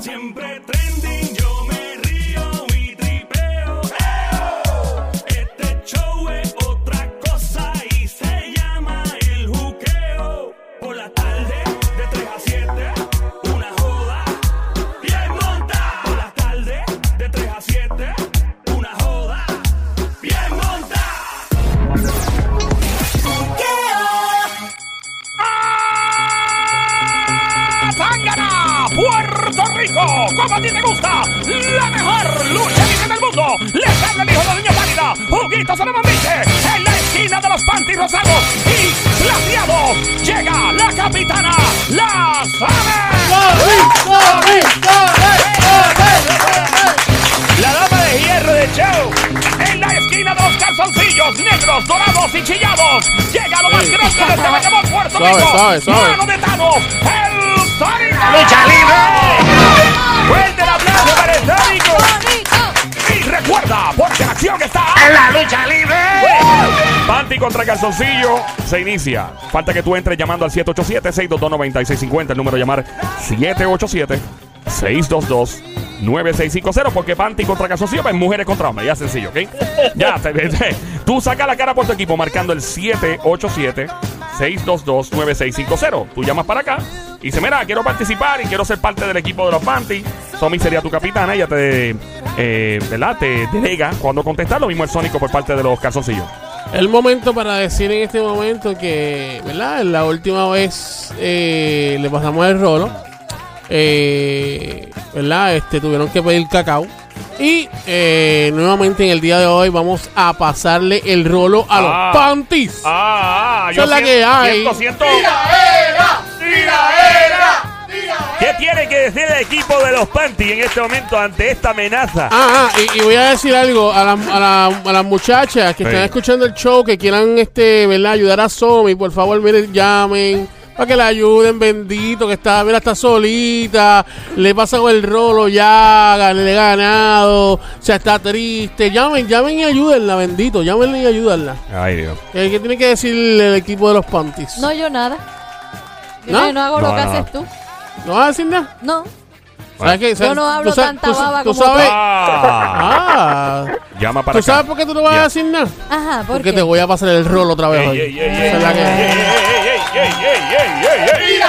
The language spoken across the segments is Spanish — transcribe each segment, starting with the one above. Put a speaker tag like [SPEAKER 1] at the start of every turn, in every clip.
[SPEAKER 1] Siempre
[SPEAKER 2] ¡Como a ti te gusta! ¡La mejor lucha libre del mundo! ¡Les habla el hijo de Doña Pálida! ¡Juguito Solomambiche! En la esquina de los pantis rosados y plateados llega la capitana, la La dama de hierro de show. En la esquina de los calzoncillos negros, dorados y chillados. Llega lo más grande de este Bayamón, Puerto Rico. Mano de Thanos, el Sónico. ¡Lucha libre! ¡Fuerte el aplauso para el Sónico! Y recuerda, porque la acción está en la lucha libre. Panty contra calzoncillo se inicia. Falta que tú entres llamando al 787-622-9650. El número a llamar 787-622-9650. Porque Panty contra calzoncillo es mujeres contra hombres. Ya sencillo, ¿ok? Ya, te- te- tú saca la cara por tu equipo marcando el 787-622-9650. Tú llamas para acá y dices, mira, quiero participar y quiero ser parte del equipo de los Panty. Somi sería tu capitana. Ella te, eh, ¿verdad? te delega cuando contestar. Lo mismo el Sónico por parte de los calzoncillos.
[SPEAKER 3] El momento para decir en este momento que, ¿verdad? La última vez eh, le pasamos el rolo. eh, ¿Verdad? Este, tuvieron que pedir cacao. Y eh, nuevamente en el día de hoy vamos a pasarle el rolo a los
[SPEAKER 2] Ah.
[SPEAKER 3] panties.
[SPEAKER 2] Ah, ah,
[SPEAKER 3] Esa es la
[SPEAKER 2] siento-
[SPEAKER 3] que hay.
[SPEAKER 2] Siento, siento. ¿Qué tiene que decir el equipo de los Panty en este momento ante esta amenaza?
[SPEAKER 3] Ah, ah, y, y voy a decir algo a, las- a la- a las muchachas que
[SPEAKER 2] Sí.
[SPEAKER 3] están escuchando el show, que quieran este, ¿verdad? ayudar a Somi, por favor, miren, llamen. Para que la ayuden, bendito, que está, mira, está solita, le pasa con el rolo ya, le he ganado, o sea, está triste. Llamen, llamen y ayúdenla, bendito, llámenle y ayúdenla.
[SPEAKER 2] Ay, Dios.
[SPEAKER 3] ¿Qué, qué tiene que decir el equipo de los panties?
[SPEAKER 4] No, yo nada. Yo
[SPEAKER 3] ¿No?
[SPEAKER 4] no, hago
[SPEAKER 2] No,
[SPEAKER 4] lo que
[SPEAKER 2] no.
[SPEAKER 4] haces tú.
[SPEAKER 3] ¿No vas a decir nada?
[SPEAKER 4] No.
[SPEAKER 3] ¿Sabes qué? ¿Sabes-
[SPEAKER 4] no
[SPEAKER 3] tú
[SPEAKER 4] hablo
[SPEAKER 3] sabes-
[SPEAKER 4] tanta
[SPEAKER 3] tú
[SPEAKER 4] baba
[SPEAKER 3] tú
[SPEAKER 4] como
[SPEAKER 3] sabes-
[SPEAKER 2] Ah,
[SPEAKER 3] Ah,
[SPEAKER 2] llama para
[SPEAKER 3] ¿tú sabes
[SPEAKER 2] acá.
[SPEAKER 3] por qué tú no vas a decir nada?
[SPEAKER 4] Ajá, ¿por
[SPEAKER 3] Porque
[SPEAKER 4] qué?
[SPEAKER 3] te voy a pasar el rolo otra vez hoy
[SPEAKER 2] ey, ey, ey,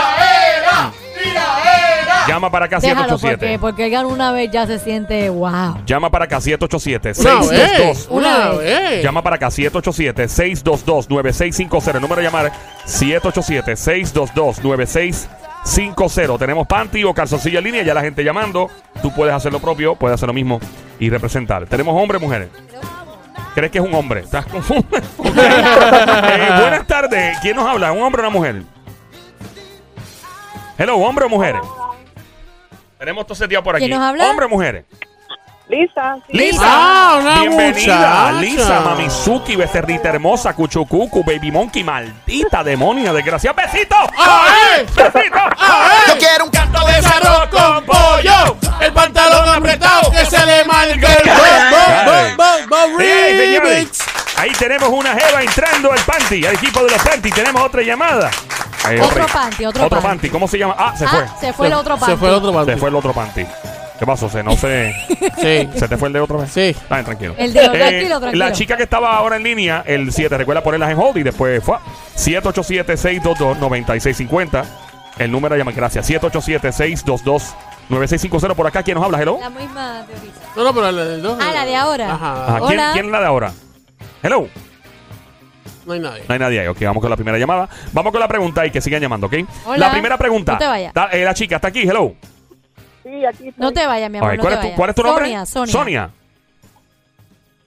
[SPEAKER 2] Llama para acá 787.
[SPEAKER 4] porque, porque Edgar una vez ya se siente wow.
[SPEAKER 2] Llama para acá 787 622.
[SPEAKER 3] Una vez.
[SPEAKER 2] Llama para acá 787 622 9650. El número de llamar 787 622 9650. Tenemos panty o calzoncillo en línea, ya la gente llamando. Tú puedes hacer lo propio, puedes hacer lo mismo y representar. Tenemos hombres, mujeres. ¿Crees que es un hombre? ¿Estás confundido? Eh, buenas tardes. ¿Quién nos habla? ¿Un hombre o una mujer? Hello, hombre o mujeres. Tenemos todo seteado por aquí.
[SPEAKER 4] ¿Quién nos habla?
[SPEAKER 2] ¿Hombre o mujeres?
[SPEAKER 5] Lisa, sí.
[SPEAKER 2] Lisa.
[SPEAKER 3] Ah, una
[SPEAKER 2] Bienvenida,
[SPEAKER 3] muchacha.
[SPEAKER 2] Lisa, Mamizuki, becerrita hermosa, cuchucucu, baby monkey, maldita demonia, desgraciada. ¡Besito!
[SPEAKER 3] ¡Ay!
[SPEAKER 2] ¡Besito!
[SPEAKER 6] Yo quiero un canto de
[SPEAKER 3] arroz con pollo, el pantalón apretado que se le marca el
[SPEAKER 2] señores. Ahí tenemos una jeva entrando al panty, al equipo de los panty. Tenemos otra llamada. Ahí,
[SPEAKER 4] Otro panty, otro
[SPEAKER 2] Otro
[SPEAKER 4] panty.
[SPEAKER 2] panty. ¿Cómo se llama? Ah, se fue.
[SPEAKER 4] Ah, se fue el otro panty.
[SPEAKER 3] Se fue el otro panty.
[SPEAKER 2] Se fue el otro panty. ¿Qué pasó? Se no se.
[SPEAKER 3] Sí.
[SPEAKER 2] ¿Se te fue el de otra vez?
[SPEAKER 3] Sí.
[SPEAKER 2] Está tranquilo.
[SPEAKER 4] El de-
[SPEAKER 2] Eh,
[SPEAKER 4] tranquilo, tranquilo.
[SPEAKER 2] La chica que estaba ahora en línea, el 7, recuerda ponerlas en hold y después fue. 787-622-9650. El número llama, gracias. 787-622-9650. Por acá, ¿quién nos habla? Hello.
[SPEAKER 4] La misma teoría.
[SPEAKER 3] No, no, pero la del dos.
[SPEAKER 4] Ah, la de ahora.
[SPEAKER 3] Ajá.
[SPEAKER 2] Ajá, ¿Quién,
[SPEAKER 4] Hola.
[SPEAKER 2] ¿Quién es la de ahora? Hello.
[SPEAKER 3] No hay nadie.
[SPEAKER 2] No hay nadie ahí. Ok, vamos con la primera llamada. Vamos con la pregunta y que sigan llamando, ¿ok?
[SPEAKER 4] Hola.
[SPEAKER 2] La primera pregunta.
[SPEAKER 4] No te vayas.
[SPEAKER 2] Eh, la chica está aquí, hello.
[SPEAKER 5] Sí, aquí estoy.
[SPEAKER 4] No te vayas, mi amor.
[SPEAKER 2] Ay,
[SPEAKER 4] no
[SPEAKER 2] ¿cuál,
[SPEAKER 4] te
[SPEAKER 2] es tu,
[SPEAKER 4] vayas.
[SPEAKER 2] ¿Cuál es tu nombre?
[SPEAKER 4] Sonia, Sonia.
[SPEAKER 2] Sonia.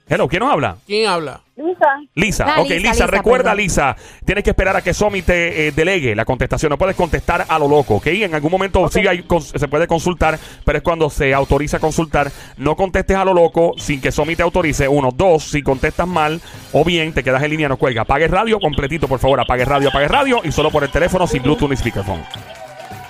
[SPEAKER 2] Hello, ¿quién nos habla?
[SPEAKER 3] ¿Quién habla?
[SPEAKER 5] Lisa,
[SPEAKER 2] Lisa,
[SPEAKER 4] Ah,
[SPEAKER 2] ok,
[SPEAKER 4] Lisa,
[SPEAKER 2] Lisa,
[SPEAKER 4] Lisa,
[SPEAKER 2] recuerda,
[SPEAKER 4] perdón.
[SPEAKER 2] Lisa, tienes que esperar a que Somi te eh, delegue la contestación. No puedes contestar a lo loco, ¿ok? En algún momento sí hay se puede consultar, pero es cuando se autoriza consultar. No contestes a lo loco sin que Somi te autorice. Uno, dos, si contestas mal o bien te quedas en línea, no cuelga. Apague radio completito, por favor. Apague radio, apague radio y solo por el teléfono sin Bluetooth ni speakerphone.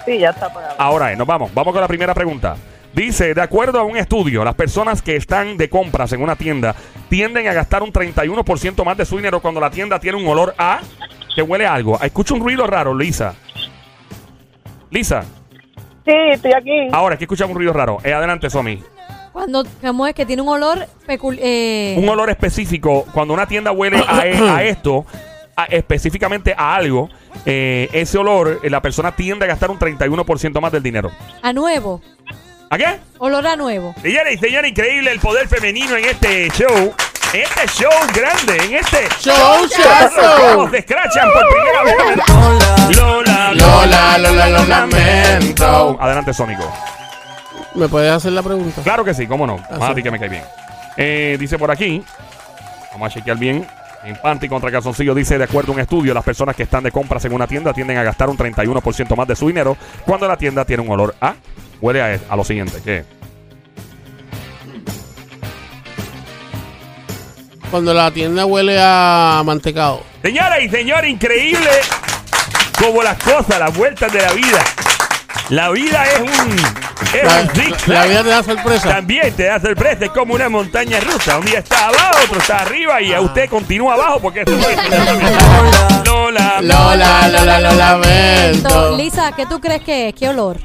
[SPEAKER 5] sí, ya está apagado.
[SPEAKER 2] Ahora, eh, nos vamos. Vamos con la primera pregunta. Dice, de acuerdo a un estudio, las personas que están de compras en una tienda tienden a gastar un 31% más de su dinero cuando la tienda tiene un olor a que huele a algo. Escucho un ruido raro, Lisa. Lisa.
[SPEAKER 5] Sí, estoy aquí.
[SPEAKER 2] Ahora, aquí escuchamos un ruido raro. Eh, adelante, Somi.
[SPEAKER 4] Cuando, ¿cómo es? Que tiene un olor eh,
[SPEAKER 2] Un olor específico, cuando una tienda huele a, e- a esto, a- específicamente a algo, eh, ese olor, eh, la persona tiende a gastar un 31% más del dinero.
[SPEAKER 4] a nuevo.
[SPEAKER 2] ¿A qué?
[SPEAKER 4] Olor a nuevo.
[SPEAKER 2] Señores y señores, increíble el poder femenino en este show. En este show grande, en este
[SPEAKER 3] Show,
[SPEAKER 2] Los se escrachan por primera vez. Lola,
[SPEAKER 3] Lola, Lola, lo lamento.
[SPEAKER 2] Adelante, Sónico.
[SPEAKER 3] ¿Me puedes hacer la pregunta?
[SPEAKER 2] Claro que sí, cómo no. Más a ti que me cae bien. Eh, dice por aquí, vamos a chequear bien. En Panty contra Calzoncillo dice, de acuerdo a un estudio, las personas que están de compras en una tienda tienden a gastar un 31% más de su dinero cuando la tienda tiene un olor a... Huele a, a lo siguiente, ¿qué?
[SPEAKER 3] Cuando la tienda huele a mantecado.
[SPEAKER 2] Señoras y señores, increíble como las cosas, las vueltas de la vida. La vida es un... Es
[SPEAKER 3] La,
[SPEAKER 2] un
[SPEAKER 3] la vida te da sorpresa.
[SPEAKER 2] También te da sorpresa, es como una montaña rusa. Un día está abajo, otro está arriba y a usted continúa abajo porque eso no es. Lola.
[SPEAKER 3] Lola, Lola, lo lamento.
[SPEAKER 4] Lisa, ¿qué tú crees que es? ¿Qué olor?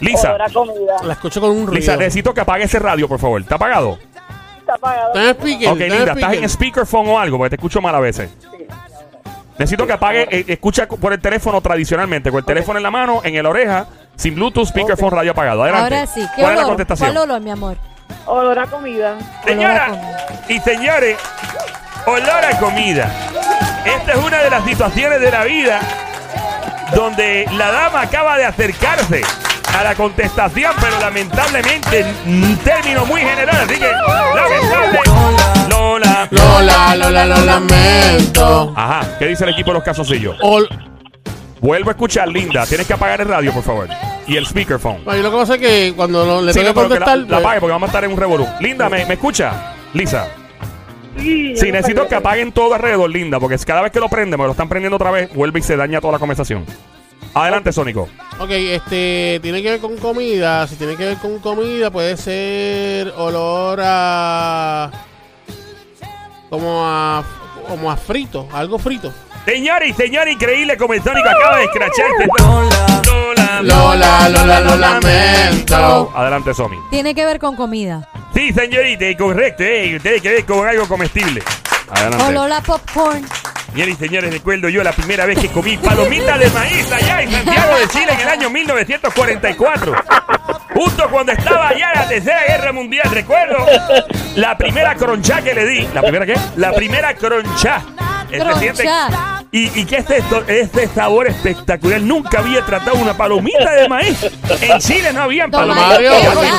[SPEAKER 2] Lisa,
[SPEAKER 5] Olor a comida.
[SPEAKER 3] La escucho con un ruido.
[SPEAKER 2] Lisa, necesito que apague ese radio, por favor. ¿Está apagado?
[SPEAKER 5] Está apagado.
[SPEAKER 3] Está en speaker.
[SPEAKER 2] Ok,
[SPEAKER 3] está en
[SPEAKER 2] linda, estás en
[SPEAKER 3] speaker.
[SPEAKER 2] speakerphone o algo porque te escucho mal a veces. Necesito que apague, eh, escucha por el teléfono tradicionalmente, con el teléfono en la mano, en el oreja, sin Bluetooth, speakerphone, radio apagado. Adelante.
[SPEAKER 4] Ahora sí. ¿Qué
[SPEAKER 2] ¿Cuál es la
[SPEAKER 4] olor?
[SPEAKER 2] contestación?
[SPEAKER 4] ¿Cuál olor, mi amor?
[SPEAKER 5] Olor a comida.
[SPEAKER 4] Olor a
[SPEAKER 2] Señora
[SPEAKER 4] comida.
[SPEAKER 2] y señores, olor a comida. Esta es una de las situaciones de la vida donde la dama acaba de acercarse a la contestación, pero lamentablemente en un término muy general. Así que, lamentable. Lola.
[SPEAKER 3] Lola, Lola, lo lamento.
[SPEAKER 2] Ajá, ¿qué dice el equipo de los casoncillos?
[SPEAKER 3] Ol-
[SPEAKER 2] Vuelvo a escuchar, Linda. Tienes que apagar el radio, por favor. Y el speakerphone.
[SPEAKER 3] Ay, lo que pasa es que cuando lo- le
[SPEAKER 2] Sí,
[SPEAKER 3] tengo
[SPEAKER 2] no,
[SPEAKER 3] que
[SPEAKER 2] pero que la,
[SPEAKER 3] contestar.
[SPEAKER 2] la
[SPEAKER 3] pues,
[SPEAKER 2] apague porque vamos a estar en un revolú. Linda, ¿me, me escucha? Lisa.
[SPEAKER 5] Sí,
[SPEAKER 2] Sí, necesito que apaguen todo alrededor, Linda, porque cada vez que lo prende, me lo están prendiendo otra vez, vuelve y se daña toda la conversación. Adelante, Sónico.
[SPEAKER 3] Ok, este, tiene que ver con comida. Si tiene que ver con comida, puede ser olor a. Como a. Como a frito, algo frito.
[SPEAKER 2] Señores y señores, increíble como el Sónico acaba de escracharse. Lola,
[SPEAKER 3] Lola, Lola, lo lamento.
[SPEAKER 2] Adelante, Somi.
[SPEAKER 4] Tiene que ver con comida.
[SPEAKER 2] Sí, señorita, correcto, eh, tiene que ver con algo comestible. Adelante.
[SPEAKER 4] Olor a popcorn.
[SPEAKER 2] Señores y señores, recuerdo yo la primera vez que comí palomitas de maíz allá en Santiago de Chile en el año 1944. Justo cuando estaba allá en la Tercera Guerra Mundial, recuerdo la primera cronchá que le di. ¿La primera qué? La primera cronchá. Este
[SPEAKER 4] Cronchá.
[SPEAKER 2] siente- ¿Y, ¿Y qué es esto? Este sabor espectacular. Nunca había tratado una palomita de maíz. En Chile no habían palomitas.
[SPEAKER 3] Mario,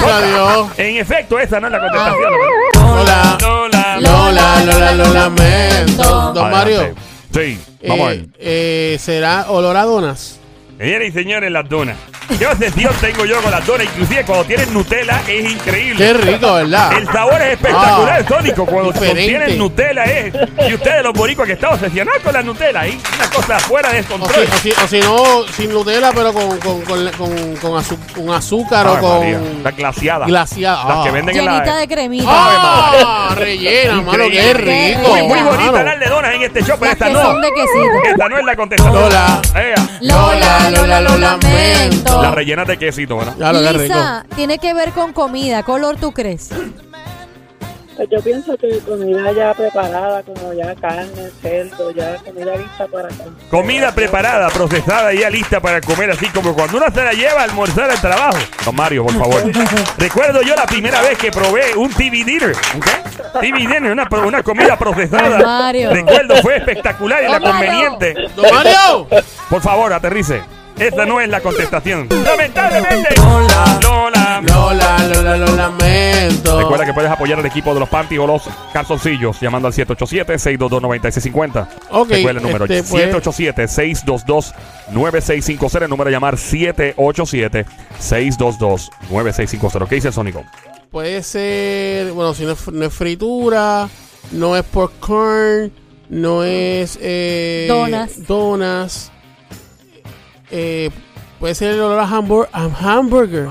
[SPEAKER 4] Mario.
[SPEAKER 2] En efecto, esa no es la contestación.
[SPEAKER 3] Lola,
[SPEAKER 2] Lola.
[SPEAKER 3] Lola, Lola, lo lamento. Don Mario.
[SPEAKER 2] Sí, vamos a ver.
[SPEAKER 3] eh, eh, será olor a donas.
[SPEAKER 2] Señoras y señores, las donas. ¿Qué obsesión tengo yo con las donas? Inclusive cuando tienen Nutella es increíble.
[SPEAKER 3] Qué rico, ¿verdad?
[SPEAKER 2] El sabor es espectacular,
[SPEAKER 3] Ah,
[SPEAKER 2] Sónico. Cuando contienen Nutella es. Y ustedes, los boricuas que están obsesionados con la Nutella, ahí una cosa fuera de
[SPEAKER 3] O si,
[SPEAKER 2] control.
[SPEAKER 3] o si- o si no, sin Nutella, pero con, con, con, con, con azu- con azúcar
[SPEAKER 2] Ay,
[SPEAKER 3] o
[SPEAKER 2] María,
[SPEAKER 3] con
[SPEAKER 2] la glaciada.
[SPEAKER 3] glaciada.
[SPEAKER 2] Las que venden en la.
[SPEAKER 4] Llenita de cremita.
[SPEAKER 3] ¡Ah! Rellena, mano, qué rico.
[SPEAKER 2] Muy, muy bonita
[SPEAKER 3] mano.
[SPEAKER 2] las de donas en este show, pero esta
[SPEAKER 4] que
[SPEAKER 2] no.
[SPEAKER 4] son de quesito.
[SPEAKER 2] Esta no es la contestación.
[SPEAKER 3] Lola.
[SPEAKER 4] Lola, Lola, lo lamento.
[SPEAKER 2] La rellena de quesito, ¿verdad?
[SPEAKER 3] Ya lo que rico.
[SPEAKER 4] Lisa, tiene que ver con comida. ¿Qué olor tú crees?
[SPEAKER 5] Pues yo pienso que comida ya preparada, como ya carne, cerdo, ya comida lista para comer.
[SPEAKER 2] Comida preparada, procesada y ya lista para comer, así como cuando uno se la lleva a almorzar al trabajo. Don Mario, por favor. Recuerdo yo la primera vez que probé un TV dinner. TV dinner, una, pro- una comida procesada.
[SPEAKER 4] Don Mario.
[SPEAKER 2] Recuerdo, fue espectacular y la
[SPEAKER 4] Don Mario.
[SPEAKER 2] conveniente.
[SPEAKER 3] ¡Don Mario!
[SPEAKER 2] Por favor, aterrice. Esta no es la contestación. Lamentablemente. Lola.
[SPEAKER 3] Lola, Lola, lo lamento.
[SPEAKER 2] Recuerda que puedes apoyar al equipo de los panty o los calzoncillos llamando al 787-622-9650.
[SPEAKER 3] Ok,
[SPEAKER 2] Recuerda el número
[SPEAKER 3] este, pues-
[SPEAKER 2] 787-622-9650. El número a llamar 787-622-9650. ¿Qué dice el Sónico?
[SPEAKER 3] Puede ser, bueno, si no es, no es fritura, no es popcorn, no es eh,
[SPEAKER 4] Donas.
[SPEAKER 3] donas. Eh, puede ser el olor a, hambur- a hamburger.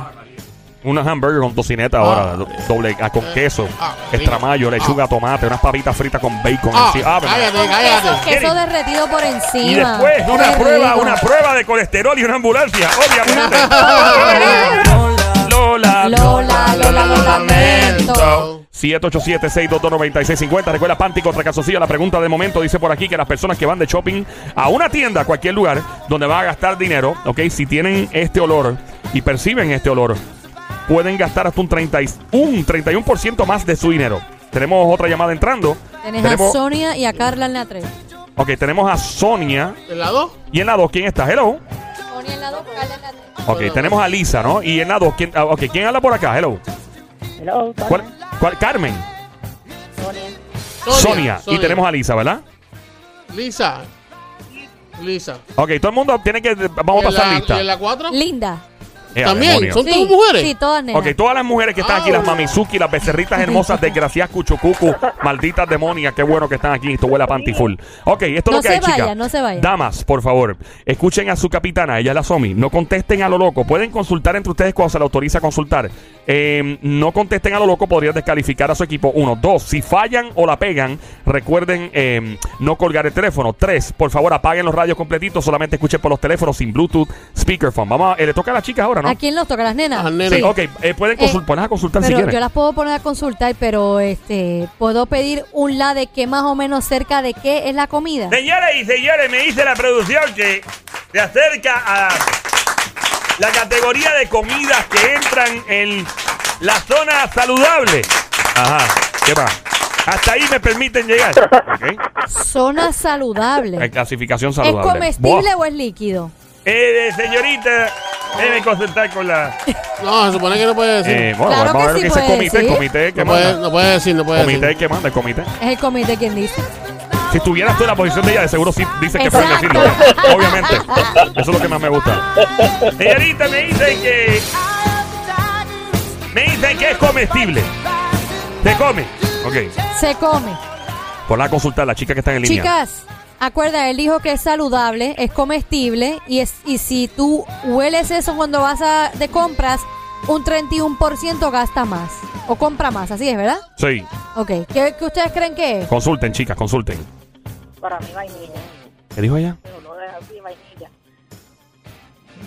[SPEAKER 2] Una hamburger con tocineta ahora,
[SPEAKER 3] Ah.
[SPEAKER 2] do- doble ah, con queso,
[SPEAKER 3] Ah,
[SPEAKER 2] extra mayo, lechuga, tomate, unas papitas fritas con bacon.
[SPEAKER 3] Ah,
[SPEAKER 2] encima. Ah,
[SPEAKER 3] cállate,
[SPEAKER 4] Queso, queso derretido por encima.
[SPEAKER 2] y después
[SPEAKER 4] Qué
[SPEAKER 2] una prueba,
[SPEAKER 4] rico.
[SPEAKER 2] una prueba de colesterol y una ambulancia, obviamente. Lola,
[SPEAKER 4] Lola, Lola, lo lamento.
[SPEAKER 2] 787-622-9650. Recuerda, Panty contra Casocilla. La pregunta de momento dice por aquí que las personas que van de shopping a una tienda, a cualquier lugar donde van a gastar dinero, ok, si tienen este olor y perciben este olor, pueden gastar hasta un, 30 y- un 31% más de su dinero. Tenemos otra llamada entrando.
[SPEAKER 4] Tenés
[SPEAKER 2] tenemos,
[SPEAKER 4] a Sonia y a Carla en la 3.
[SPEAKER 2] ok, tenemos a Sonia.
[SPEAKER 3] ¿El lado?
[SPEAKER 2] Y en la 2, ¿quién está? Hello.
[SPEAKER 4] Sonia en la 2, Carla en la 3.
[SPEAKER 2] Ok, tenemos a Lisa, ¿no? Y en la 2, ¿quién, ah, ok, ¿quién habla por acá? Hello.
[SPEAKER 5] Hello,
[SPEAKER 2] ¿Cuál, cuál- Carmen.
[SPEAKER 3] Sonia.
[SPEAKER 2] Sonia. Y tenemos a Lisa, ¿verdad?
[SPEAKER 3] Lisa. Lisa.
[SPEAKER 2] Ok, todo el mundo tiene que. Vamos a
[SPEAKER 3] ¿Y en
[SPEAKER 2] pasar
[SPEAKER 3] la-
[SPEAKER 2] lista.
[SPEAKER 3] ¿Y en la 4?
[SPEAKER 4] Linda.
[SPEAKER 2] Eh,
[SPEAKER 3] También,
[SPEAKER 2] demonio.
[SPEAKER 3] son
[SPEAKER 4] Sí,
[SPEAKER 3] todas mujeres.
[SPEAKER 4] Sí, todas nenas.
[SPEAKER 2] Ok, todas las mujeres que están aquí, las mamizuki, las becerritas hermosas, desgraciadas cuchucucu, malditas demonias, qué bueno que están aquí. Esto huele a pantiful. Ok, esto es
[SPEAKER 4] No
[SPEAKER 2] lo que
[SPEAKER 4] se
[SPEAKER 2] hay, chicas.
[SPEAKER 4] vayan, no se vayan.
[SPEAKER 2] Damas, por favor, escuchen a su capitana, ella es la Somi. No contesten a lo loco. Pueden consultar entre ustedes cuando se le autoriza consultar. Eh, no contesten a lo loco, podrían descalificar a su equipo. Uno, dos, si fallan o la pegan, recuerden eh, no colgar el teléfono. Tres, por favor, apaguen los radios completitos, solamente escuchen por los teléfonos sin Bluetooth, speakerphone. Vamos a, eh, le toca a las chicas ahora, ¿no?
[SPEAKER 4] ¿A quién los toca? ¿Las nenas?
[SPEAKER 3] Las nenas.
[SPEAKER 2] Sí, ok, eh, pueden consult-
[SPEAKER 4] Eh,
[SPEAKER 2] poner a consultar si quieren.
[SPEAKER 4] yo las puedo poner a consultar, pero este puedo pedir un la de qué más o menos cerca de qué es la comida.
[SPEAKER 7] Señoras y señores, me dice la producción que se acerca a la categoría de comidas que entran en la zona saludable.
[SPEAKER 2] Ajá, ¿qué va?
[SPEAKER 7] Hasta ahí me permiten llegar.
[SPEAKER 2] Ok.
[SPEAKER 4] Zona saludable.
[SPEAKER 2] En clasificación
[SPEAKER 4] ¿Es
[SPEAKER 2] saludable.
[SPEAKER 4] comestible
[SPEAKER 2] Buah.
[SPEAKER 4] o es líquido?
[SPEAKER 7] Eh, señorita, déjeme consultar con la...
[SPEAKER 3] No, se supone que no puede decir.
[SPEAKER 2] Eh, bueno,
[SPEAKER 4] Claro
[SPEAKER 2] vamos a
[SPEAKER 4] que
[SPEAKER 2] ver
[SPEAKER 4] sí
[SPEAKER 2] qué dice el
[SPEAKER 4] puede
[SPEAKER 2] comité, el
[SPEAKER 4] decir.
[SPEAKER 2] comité que
[SPEAKER 3] no, puede,
[SPEAKER 2] manda.
[SPEAKER 3] no puede decir, no puede
[SPEAKER 2] comité
[SPEAKER 3] decir.
[SPEAKER 2] que manda, el comité.
[SPEAKER 4] Es el comité quien dice.
[SPEAKER 2] Si estuvieras tú en la posición de ella, de seguro sí dice que pueden
[SPEAKER 4] Exacto.
[SPEAKER 2] decirlo. Obviamente. Eso es lo que más me gusta.
[SPEAKER 7] Señorita, me dicen que... Me dicen que es comestible. Se come.
[SPEAKER 2] Ok.
[SPEAKER 4] Se come.
[SPEAKER 2] Por la consultar, la chica que está en línea.
[SPEAKER 4] Chicas, acuerda, él dijo que es saludable, es comestible y es y si tú hueles eso cuando vas a, de compras, un 31% gasta más o compra más, así es, ¿verdad?
[SPEAKER 2] Sí.
[SPEAKER 4] Ok, ¿qué, qué ustedes creen que es?
[SPEAKER 2] Consulten, chicas, consulten.
[SPEAKER 5] Para mí vainilla.
[SPEAKER 2] ¿Qué dijo ella?
[SPEAKER 5] No así, vainilla.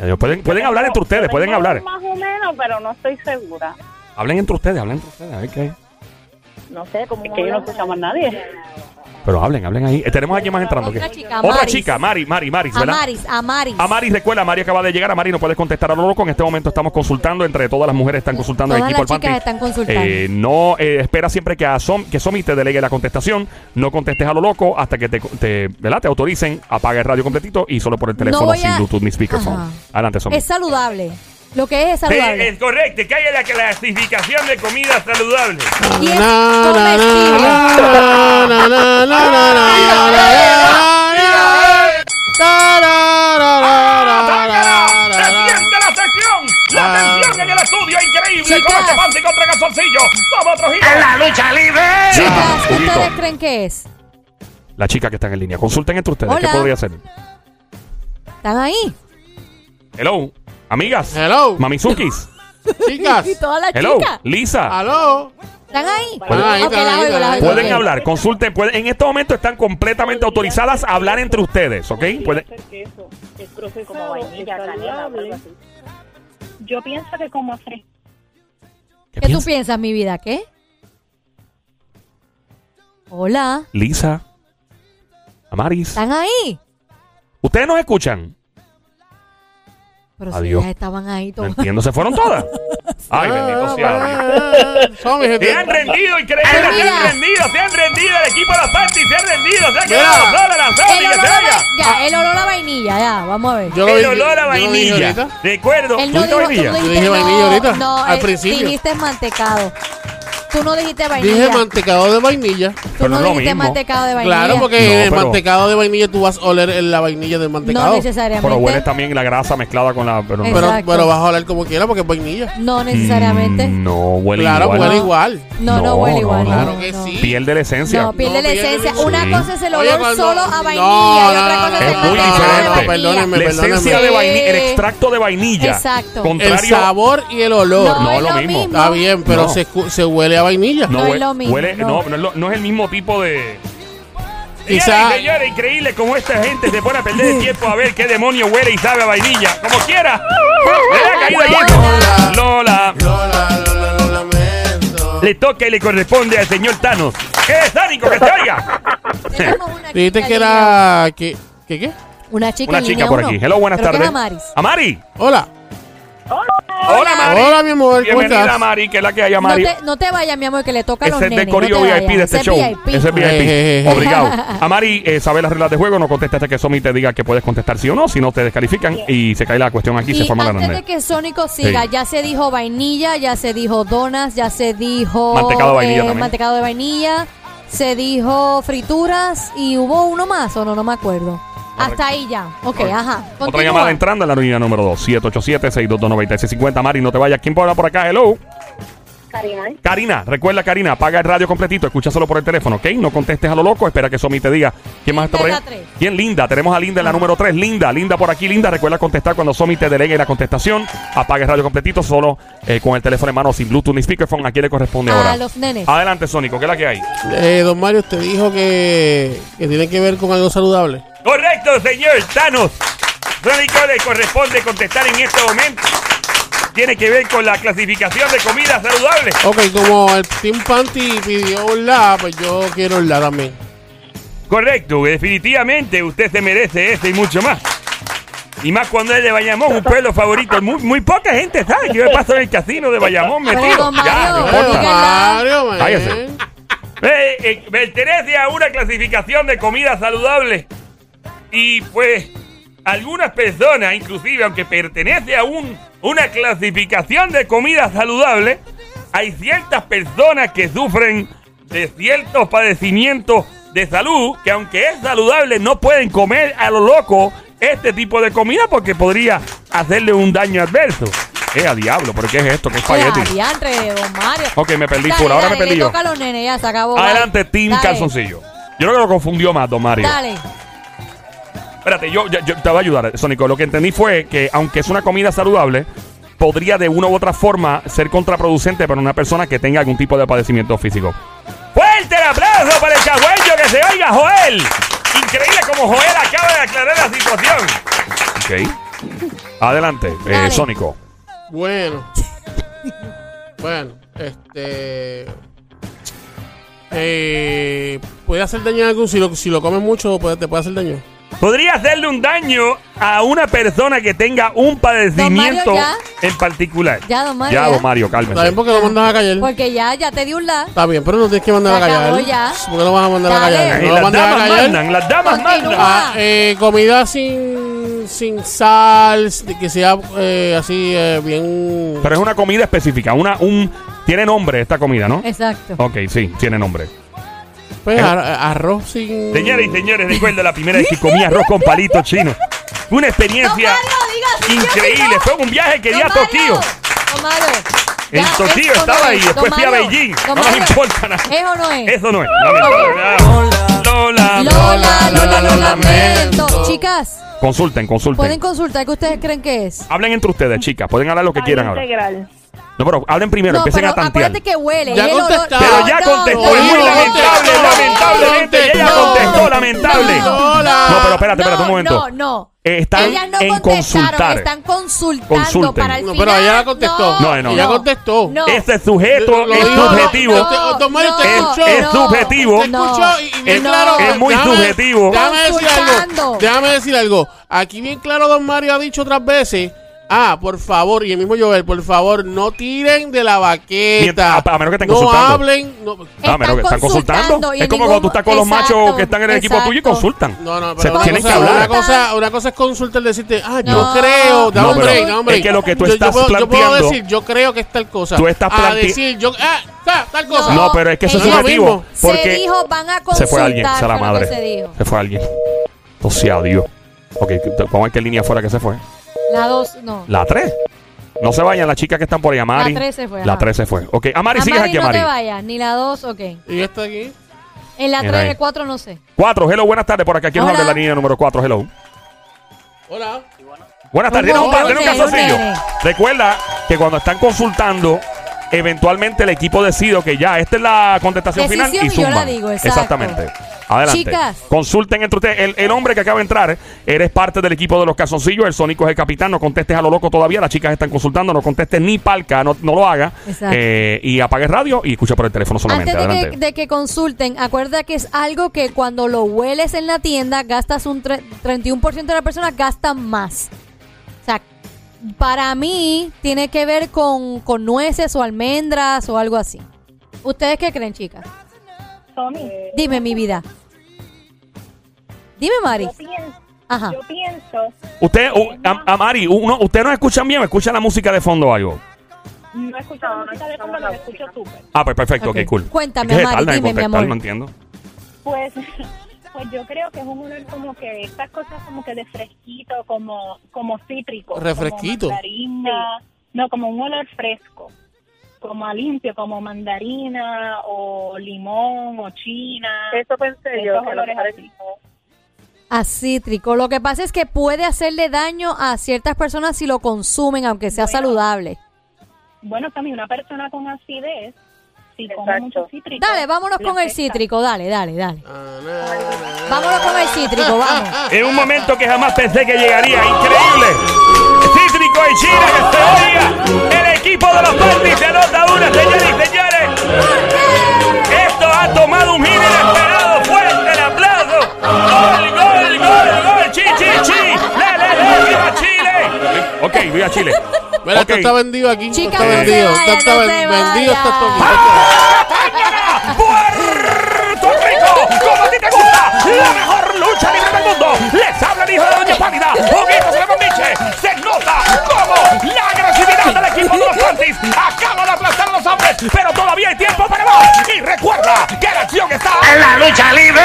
[SPEAKER 2] Eh, Pueden, pueden hablar entre ustedes, pueden hablar.
[SPEAKER 5] Más o menos, pero no estoy segura.
[SPEAKER 2] Hablen entre ustedes, hablen entre ustedes. A ver qué hay.
[SPEAKER 5] No sé cómo. Es que yo no escucho más nadie.
[SPEAKER 2] Pero hablen, hablen ahí. Eh, tenemos a alguien más entrando.
[SPEAKER 4] Otra
[SPEAKER 2] ¿qué?
[SPEAKER 4] chica,
[SPEAKER 2] Otra
[SPEAKER 4] Maris.
[SPEAKER 2] chica, Mari, Mari, Maris, ¿verdad?
[SPEAKER 4] Amaris, Amaris.
[SPEAKER 2] Amari, recuerda, Mari acaba de llegar. Amari no puedes contestar a lo loco. En este momento estamos consultando. Entre todas las mujeres están consultando el
[SPEAKER 4] Todas
[SPEAKER 2] equipo
[SPEAKER 4] las
[SPEAKER 2] al
[SPEAKER 4] chicas
[SPEAKER 2] panty.
[SPEAKER 4] están consultando.
[SPEAKER 2] Eh, no, eh, espera siempre que, a Som, que Somi te delegue la contestación. No contestes a lo loco hasta que te, te, ¿verdad? te autoricen. Apaga el radio completito y solo por el teléfono
[SPEAKER 4] voy
[SPEAKER 2] sin
[SPEAKER 4] a-
[SPEAKER 2] Bluetooth ni speakerphone.
[SPEAKER 4] Ajá.
[SPEAKER 2] Adelante, Somi.
[SPEAKER 4] Es saludable. Lo que es saludable.
[SPEAKER 7] Es, es correcto, que haya la clasificación de comida saludable.
[SPEAKER 4] Y es
[SPEAKER 7] contra
[SPEAKER 3] Gasolcillo.
[SPEAKER 7] Vamos, ¡En la lucha libre!
[SPEAKER 4] Chicas, ustedes creen que es?
[SPEAKER 2] La chica que está en línea. Consulten entre ustedes. ¿Qué podría ser?
[SPEAKER 4] ¿Están ahí?
[SPEAKER 2] Amigas.
[SPEAKER 3] Hello,
[SPEAKER 2] Mamizukis.
[SPEAKER 3] chicas.
[SPEAKER 4] Y todas las
[SPEAKER 2] Hello.
[SPEAKER 4] chicas.
[SPEAKER 2] Lisa.
[SPEAKER 3] Hello.
[SPEAKER 4] ¿Están ahí?
[SPEAKER 3] Están ahí,
[SPEAKER 4] Ok,
[SPEAKER 3] están
[SPEAKER 4] las
[SPEAKER 3] ahí,
[SPEAKER 4] oigo,
[SPEAKER 3] están
[SPEAKER 4] las
[SPEAKER 3] ahí.
[SPEAKER 4] oigo.
[SPEAKER 2] Pueden
[SPEAKER 4] Ok.
[SPEAKER 2] hablar, consulten, pueden, en este momento están completamente autorizadas a hablar entre ustedes, ¿ok? Pueden,
[SPEAKER 5] queso. Es procesado,
[SPEAKER 8] Como vainilla,
[SPEAKER 5] es
[SPEAKER 8] canela,
[SPEAKER 5] saludable.
[SPEAKER 8] algo así.
[SPEAKER 5] Yo pienso que como así.
[SPEAKER 2] ¿Qué
[SPEAKER 4] ¿Qué tú
[SPEAKER 2] piensas?
[SPEAKER 4] piensas, mi vida? ¿Qué? Hola.
[SPEAKER 2] Lisa, Amaris,
[SPEAKER 4] ¿Están ahí?
[SPEAKER 2] ¿ustedes nos escuchan?
[SPEAKER 4] Pero
[SPEAKER 2] Adiós.
[SPEAKER 4] si ellas estaban ahí
[SPEAKER 2] No
[SPEAKER 4] todas.
[SPEAKER 2] entiendo, ¿se fueron todas? Ay, bendito sea.
[SPEAKER 3] Son mis
[SPEAKER 7] Se han rendido, increíble, se
[SPEAKER 4] Mira.
[SPEAKER 7] han rendido, se han rendido el equipo de la Panty, se han rendido, se ha
[SPEAKER 3] Mira.
[SPEAKER 7] quedado sola la
[SPEAKER 4] El
[SPEAKER 7] Somi, que
[SPEAKER 4] olor,
[SPEAKER 7] se
[SPEAKER 4] a,
[SPEAKER 7] vaya.
[SPEAKER 4] ya, el olor a vainilla, ya, vamos a ver.
[SPEAKER 3] Yo lo
[SPEAKER 7] El
[SPEAKER 3] vi-
[SPEAKER 7] olor a
[SPEAKER 3] yo lo dije
[SPEAKER 7] vainilla.
[SPEAKER 3] ahorita.
[SPEAKER 7] Recuerdo,
[SPEAKER 4] Él
[SPEAKER 2] ¿tú
[SPEAKER 4] no
[SPEAKER 2] dijiste
[SPEAKER 4] dijo, tú
[SPEAKER 2] vainilla?
[SPEAKER 4] no
[SPEAKER 3] Yo
[SPEAKER 4] dijiste
[SPEAKER 3] dije vainilla
[SPEAKER 4] no,
[SPEAKER 3] ahorita,
[SPEAKER 4] no,
[SPEAKER 3] al
[SPEAKER 4] eh,
[SPEAKER 3] principio.
[SPEAKER 4] dijiste mantecado. Tú no dijiste vainilla.
[SPEAKER 3] Dije mantecado de vainilla.
[SPEAKER 4] Tú
[SPEAKER 2] Pero
[SPEAKER 4] no
[SPEAKER 2] lo
[SPEAKER 4] dijiste
[SPEAKER 2] mismo.
[SPEAKER 4] mantecado de vainilla.
[SPEAKER 3] Claro, porque
[SPEAKER 2] No,
[SPEAKER 3] en el
[SPEAKER 2] pero-
[SPEAKER 3] mantecado de vainilla tú vas a oler en la vainilla del
[SPEAKER 4] No
[SPEAKER 3] mantecado.
[SPEAKER 4] necesariamente.
[SPEAKER 2] Pero huele también la grasa mezclada con la. Pero no,
[SPEAKER 3] pero, pero vas a oler como quiera porque es vainilla.
[SPEAKER 4] No necesariamente.
[SPEAKER 2] Mm, no huele
[SPEAKER 3] claro,
[SPEAKER 2] igual.
[SPEAKER 3] huele igual.
[SPEAKER 4] No, no,
[SPEAKER 2] No,
[SPEAKER 4] huele
[SPEAKER 2] no,
[SPEAKER 4] igual.
[SPEAKER 2] no.
[SPEAKER 3] Claro que
[SPEAKER 4] no.
[SPEAKER 3] sí.
[SPEAKER 2] Pierde la esencia.
[SPEAKER 4] No, pierde
[SPEAKER 3] No,
[SPEAKER 4] la esencia. Una
[SPEAKER 2] Sí.
[SPEAKER 4] cosa es el olor solo a vainilla
[SPEAKER 3] No,
[SPEAKER 4] y otra
[SPEAKER 3] no,
[SPEAKER 4] cosa
[SPEAKER 3] no,
[SPEAKER 4] es el
[SPEAKER 2] muy
[SPEAKER 4] mantecado de.
[SPEAKER 3] Perdónenme,
[SPEAKER 2] La
[SPEAKER 3] perdónenme.
[SPEAKER 2] esencia de vainilla, el extracto de vainilla.
[SPEAKER 4] Exacto.
[SPEAKER 3] El sabor y el olor.
[SPEAKER 4] No,
[SPEAKER 2] No,
[SPEAKER 4] es
[SPEAKER 2] lo mismo.
[SPEAKER 3] Está bien, pero
[SPEAKER 2] No.
[SPEAKER 3] se huele a vainilla.
[SPEAKER 4] No es
[SPEAKER 2] hue-
[SPEAKER 4] lo mismo,
[SPEAKER 2] Huele,
[SPEAKER 4] no.
[SPEAKER 2] no, no, es lo- no es el mismo tipo de.
[SPEAKER 3] Quizá-
[SPEAKER 7] señores, increíble cómo esta gente se pone a perder el tiempo a ver qué demonio huele y sabe a vainilla. Como quiera. Le. Lola.
[SPEAKER 3] Lola, Lola, lo lamento.
[SPEAKER 7] Le toca y le corresponde al señor Thanos. ¡Que es sádico, que se oiga!
[SPEAKER 4] Tenemos una
[SPEAKER 3] Dijiste
[SPEAKER 4] chica
[SPEAKER 3] que
[SPEAKER 4] en
[SPEAKER 3] era... ¿Qué? ¿Qué qué?
[SPEAKER 4] Una chica
[SPEAKER 2] Una
[SPEAKER 4] en
[SPEAKER 2] chica
[SPEAKER 4] línea
[SPEAKER 2] por
[SPEAKER 4] uno.
[SPEAKER 2] aquí. Hello, buenas
[SPEAKER 4] Creo que
[SPEAKER 2] tardes.
[SPEAKER 4] es Amaris.
[SPEAKER 2] Amari.
[SPEAKER 3] Hola.
[SPEAKER 2] Hola, Mari.
[SPEAKER 3] Hola, mi amor. ¿Cómo
[SPEAKER 2] Bienvenida,
[SPEAKER 3] estás?
[SPEAKER 2] Mari, que es la que hay,
[SPEAKER 4] No
[SPEAKER 2] Amari.
[SPEAKER 4] te, no te vayas, mi amor, que le toca a los
[SPEAKER 2] Ese es de
[SPEAKER 4] nenes.
[SPEAKER 2] Corillo
[SPEAKER 4] no te
[SPEAKER 2] VIP de
[SPEAKER 4] vayas.
[SPEAKER 2] este
[SPEAKER 4] Ese
[SPEAKER 2] show.
[SPEAKER 4] es VIP.
[SPEAKER 2] Ese es VIP.
[SPEAKER 3] Ejejeje.
[SPEAKER 2] Obligado. Amari, eh, sabe las reglas de juego, no contesta hasta que Somi te diga que puedes contestar sí o no, si no te descalifican y se cae la cuestión aquí, se
[SPEAKER 4] Y
[SPEAKER 2] forma la
[SPEAKER 4] antes de
[SPEAKER 2] ronda.
[SPEAKER 4] que Sónico siga,
[SPEAKER 2] Sí.
[SPEAKER 4] ya se dijo vainilla, ya se dijo donas, ya se dijo eh,
[SPEAKER 2] Mantecado de vainilla también.
[SPEAKER 4] mantecado de vainilla, se dijo frituras y hubo uno más o no, no me acuerdo. Hasta ahí ya. Ok, ajá.
[SPEAKER 2] Otra llamada entrando en la línea número 2, 787-622-9650. Mari, no te vayas. ¿Quién puede hablar por acá? Hello.
[SPEAKER 5] Karina.
[SPEAKER 2] Karina, recuerda, Karina, apaga el radio completito, escúchaselo por el teléfono, ¿ok? No contestes a lo loco, espera que Somi te diga quién más está por ahí.
[SPEAKER 4] Linda tres.
[SPEAKER 2] ¿Quién? Linda, tenemos a Linda en la número 3. Linda, Linda por aquí, Linda, recuerda contestar cuando Somi te delegue la contestación. Apaga el radio completito, solo eh, con el teléfono en mano, sin Bluetooth ni speakerphone. ¿A quién le corresponde ahora?
[SPEAKER 4] A los nenes.
[SPEAKER 2] Adelante, Sónico, ¿qué es la que hay?
[SPEAKER 3] Eh, don Mario, usted dijo que, que tiene que ver con algo saludable.
[SPEAKER 7] Correcto, señor Thanos. Sónico le corresponde contestar en este momento. Tiene que ver con la clasificación de comida saludable.
[SPEAKER 3] Ok, como el Team Panty pidió un la, pues yo quiero un la también.
[SPEAKER 7] Correcto, definitivamente usted se merece eso y mucho más. Y más cuando es de Bayamón, un pueblo favorito. Muy, muy poca gente sabe que yo me paso en el casino de Bayamón metido.
[SPEAKER 4] don
[SPEAKER 7] Ya, no
[SPEAKER 4] Mario,
[SPEAKER 7] importa.
[SPEAKER 3] Mario.
[SPEAKER 2] Cállese.
[SPEAKER 7] Eh, eh, pertenece a una clasificación de comida saludable. Y pues, algunas personas, inclusive, aunque pertenece a un, una clasificación de comida saludable, hay ciertas personas que sufren de ciertos padecimientos de salud que aunque es saludable no pueden comer a lo loco este tipo de comida porque podría hacerle un daño adverso. Eh, a diablo, ¿pero qué es esto? ¿Qué es
[SPEAKER 4] Oye,
[SPEAKER 2] espagueti?
[SPEAKER 4] adiantre, don Mario.
[SPEAKER 2] Ok, me perdí,
[SPEAKER 4] Dale,
[SPEAKER 2] por ahora
[SPEAKER 4] dale,
[SPEAKER 2] me perdí
[SPEAKER 4] le
[SPEAKER 2] yo.
[SPEAKER 4] toca a los nenes, ya se acabó.
[SPEAKER 2] Adelante,
[SPEAKER 4] Dale,
[SPEAKER 2] Calzoncillo. Yo creo que lo confundió más, don Mario.
[SPEAKER 4] Dale.
[SPEAKER 2] Espérate, yo, yo- yo te voy a ayudar, Sónico. Lo que entendí fue que, aunque es una comida saludable, podría de una u otra forma ser contraproducente para una persona que tenga algún tipo de padecimiento físico.
[SPEAKER 7] Fuerte el aplauso para el cagüeño que se oiga, Joel. Increíble como Joel acaba de aclarar la situación.
[SPEAKER 2] Ok. Adelante, eh. Sónico.
[SPEAKER 3] Bueno. bueno, este. Eh, puede hacer daño a algún. Si lo, si lo comes mucho, puede, te puede hacer daño.
[SPEAKER 7] Podría hacerle un daño a una persona que tenga un padecimiento
[SPEAKER 4] Don Mario,
[SPEAKER 7] en particular.
[SPEAKER 4] Ya, don Mario.
[SPEAKER 2] Ya, don Mario,
[SPEAKER 3] Está bien
[SPEAKER 2] cálmese.
[SPEAKER 3] porque lo mandas a callar.
[SPEAKER 4] Porque ya, ya te di un la.
[SPEAKER 3] Está bien, pero no tienes que mandar a callar.
[SPEAKER 4] ya.
[SPEAKER 3] ¿Por qué lo vas a mandar a
[SPEAKER 4] Dale.
[SPEAKER 3] callar?
[SPEAKER 7] Y
[SPEAKER 3] No lo
[SPEAKER 7] las
[SPEAKER 3] mandas a
[SPEAKER 7] damas
[SPEAKER 3] callar.
[SPEAKER 7] mandan, las damas
[SPEAKER 4] Continúa.
[SPEAKER 7] mandan.
[SPEAKER 3] Ah, eh, comida sin, sin sal, que sea eh, así eh, bien...
[SPEAKER 2] Pero es una comida específica. Una, un, tiene nombre esta comida, ¿no?
[SPEAKER 4] Exacto.
[SPEAKER 2] Ok, sí, tiene nombre.
[SPEAKER 3] Pues ar- arroz sin...
[SPEAKER 7] Señoras y señores, recuerdo la primera vez que comí arroz con palitos chinos. Fue una experiencia
[SPEAKER 4] Mario, diga
[SPEAKER 7] increíble. Fue un viaje que di a Tokio.
[SPEAKER 4] Ya,
[SPEAKER 7] Tokio
[SPEAKER 4] ¿eso
[SPEAKER 7] estaba ahí,
[SPEAKER 4] es?
[SPEAKER 7] después fui a Beijing. No nos importa nada.
[SPEAKER 4] ¿Es o no es?
[SPEAKER 7] Eso no es. Lola.
[SPEAKER 4] Lola, Lola, lo
[SPEAKER 3] lamento.
[SPEAKER 4] lamento. Chicas,
[SPEAKER 2] Consulten, consulten.
[SPEAKER 4] pueden consultar qué ustedes creen que es.
[SPEAKER 2] Hablen entre ustedes, chicas. Pueden hablar lo que quieran ahora. No, pero hablen primero,
[SPEAKER 4] no,
[SPEAKER 2] empiecen
[SPEAKER 4] pero
[SPEAKER 2] a tantear.
[SPEAKER 4] acuérdate que huele.
[SPEAKER 3] Ya contestaron.
[SPEAKER 7] Pero ya contestó,
[SPEAKER 4] no,
[SPEAKER 7] es muy lamentable, lamentablemente. Ella
[SPEAKER 3] no,
[SPEAKER 7] contestó, lamentable.
[SPEAKER 3] no.
[SPEAKER 2] Pero espérate, espérate un momento.
[SPEAKER 4] No, no.
[SPEAKER 2] Eh, están
[SPEAKER 4] Ellas no
[SPEAKER 2] en consultar.
[SPEAKER 4] están consultando
[SPEAKER 2] Consulten.
[SPEAKER 4] para el
[SPEAKER 3] No, pero ella la contestó.
[SPEAKER 2] No, no,
[SPEAKER 3] Ella
[SPEAKER 2] no.
[SPEAKER 3] contestó.
[SPEAKER 4] No.
[SPEAKER 7] Ese sujeto
[SPEAKER 3] Lo-
[SPEAKER 7] es subjetivo.
[SPEAKER 3] escuchó.
[SPEAKER 7] Es subjetivo. Es muy
[SPEAKER 3] déjame-
[SPEAKER 7] subjetivo.
[SPEAKER 3] Déjame decir algo. Déjame decir algo. Aquí bien claro Don Mario ha dicho otras veces Ah, por favor, y el mismo Joel, por favor, no tiren de la baqueta.
[SPEAKER 2] Mientras- a- a menos que estén
[SPEAKER 3] no
[SPEAKER 2] consultando.
[SPEAKER 3] hablen. No,
[SPEAKER 2] Ah, menos que están consultando.
[SPEAKER 4] y
[SPEAKER 2] Es como
[SPEAKER 4] ningún-
[SPEAKER 2] cuando tú estás con los machos
[SPEAKER 4] Exacto,
[SPEAKER 2] que están en el equipo tuyo y
[SPEAKER 4] exacto.
[SPEAKER 2] consultan.
[SPEAKER 3] no, no,
[SPEAKER 2] Se
[SPEAKER 3] pero una
[SPEAKER 2] tienen que
[SPEAKER 3] cosa,
[SPEAKER 2] hablar.
[SPEAKER 3] Una cosa, una cosa es consultar, decirte, ah, yo
[SPEAKER 4] No,
[SPEAKER 3] creo, da
[SPEAKER 2] No,
[SPEAKER 3] un break, da un break.
[SPEAKER 2] es que lo que tú
[SPEAKER 3] Yo- yo
[SPEAKER 2] estás
[SPEAKER 3] puedo- Yo puedo
[SPEAKER 2] planteando-
[SPEAKER 3] decir, yo creo que es tal cosa.
[SPEAKER 2] Tú estás
[SPEAKER 3] A
[SPEAKER 2] plante-
[SPEAKER 3] decir, yo, ah, ta- tal cosa.
[SPEAKER 2] No, pero es que eso es subjetivo.
[SPEAKER 4] Se
[SPEAKER 2] Porque
[SPEAKER 4] dijo, van a
[SPEAKER 2] se
[SPEAKER 4] consultar.
[SPEAKER 2] fue alguien, se la
[SPEAKER 4] que
[SPEAKER 2] madre.
[SPEAKER 4] Se.
[SPEAKER 2] Se fue alguien. O sea, Dios. Ok, ¿cómo es que línea fuera que se fue?
[SPEAKER 4] La dos, no.
[SPEAKER 2] La 3. No se vayan las chicas que están por ahí, Amari.
[SPEAKER 4] La tres se fue,
[SPEAKER 2] La
[SPEAKER 4] ajá.
[SPEAKER 2] 3 se fue. Ok, Amari, sigues
[SPEAKER 4] Amari,
[SPEAKER 2] aquí,
[SPEAKER 4] no
[SPEAKER 2] Amari.
[SPEAKER 4] te vayas, ni la dos, ok.
[SPEAKER 3] Y esta aquí.
[SPEAKER 4] En la
[SPEAKER 2] Mira
[SPEAKER 4] 3,
[SPEAKER 2] ahí.
[SPEAKER 4] el 4 no sé.
[SPEAKER 2] 4, hello, buenas tardes. Por acá, ¿quién nos habla de la línea número 4? Hello.
[SPEAKER 3] Hola.
[SPEAKER 2] Buenas tardes. Tienes un, un
[SPEAKER 4] un
[SPEAKER 2] calzoncillo. Recuerda que cuando están consultando, eventualmente el equipo decide que ya, esta es la contestación final y
[SPEAKER 4] y yo la digo, exacto.
[SPEAKER 2] Exactamente. Adelante.
[SPEAKER 4] Chicas.
[SPEAKER 2] Consulten entre ustedes. El, el hombre que acaba de entrar, eres parte del equipo de los calzoncillos. El Sónico es el capitán. No contestes a lo loco todavía. Las chicas están consultando. No contestes ni palca. No, no lo haga.
[SPEAKER 4] Exacto.
[SPEAKER 2] Eh, y apague radio y escucha por el teléfono solamente.
[SPEAKER 4] Antes de que, de que consulten, acuerda que es algo que cuando lo hueles en la tienda, gastas un tre- 31% de las personas gastan más. O sea, para mí tiene que ver con, con nueces o almendras o algo así. ¿Ustedes qué creen, chicas?
[SPEAKER 8] Tommy,
[SPEAKER 4] Dime, mi vida. Dime, Mari.
[SPEAKER 8] yo pienso,
[SPEAKER 4] Ajá.
[SPEAKER 8] yo pienso,
[SPEAKER 2] Usted, u- Am- Amari, uno, ¿ustedes no escuchan bien o escuchan la música de fondo o algo?
[SPEAKER 8] no escucho la música de fondo, lo escucho súper.
[SPEAKER 2] Ah, pues perfecto. Ok,
[SPEAKER 4] Ok.
[SPEAKER 2] cool.
[SPEAKER 4] Cuéntame,
[SPEAKER 2] Es que se
[SPEAKER 4] Amari,
[SPEAKER 2] tardan en
[SPEAKER 4] dime, mi
[SPEAKER 2] contestar,
[SPEAKER 4] amor.
[SPEAKER 2] No entiendo.
[SPEAKER 8] Pues, pues yo creo que es un olor como que estas cosas como que de fresquito, como como cítrico,
[SPEAKER 3] Refresquito.
[SPEAKER 8] como mandarina, no, como un olor fresco, como a limpio, como mandarina o limón o china.
[SPEAKER 5] Eso pensé yo,
[SPEAKER 8] olores así.
[SPEAKER 4] A cítrico. Lo que pasa es que puede hacerle daño a ciertas personas si lo consumen, aunque sea
[SPEAKER 8] Bueno.
[SPEAKER 4] saludable.
[SPEAKER 8] Bueno, también una persona con acidez, mucho cítrico.
[SPEAKER 4] Dale, vámonos con el cítrico. Dale, dale, dale.
[SPEAKER 3] Ah.
[SPEAKER 4] Vámonos con el cítrico, vamos.
[SPEAKER 7] En un momento que jamás pensé que llegaría. Increíble. Cítrico y China que se oiga. El equipo de los Panties se anota una, señores y señores. Esto ha tomado un giro inesperado. Fuerte el aplauso.
[SPEAKER 2] Ok, voy a Chile.
[SPEAKER 3] Mira, esto está vendido aquí. Esto
[SPEAKER 4] Chicas,
[SPEAKER 3] está
[SPEAKER 4] no se
[SPEAKER 3] vendido.
[SPEAKER 4] vayan,
[SPEAKER 3] Esto está
[SPEAKER 4] no se
[SPEAKER 3] vendido. Esto está
[SPEAKER 4] vayan.
[SPEAKER 2] ¡Puerto Rico! ¡Como a ti te gusta! ¡La mejor lucha libre del mundo! ¡Les habla el hijo de Doña Pálida! ¡Juguitos de Bombiche! ¡Se nota como la agresividad del equipo de los Panties acaba de aplastar a los hombres! ¡Pero todavía hay tiempo para más! ¡Y recuerda que la acción está en la lucha libre!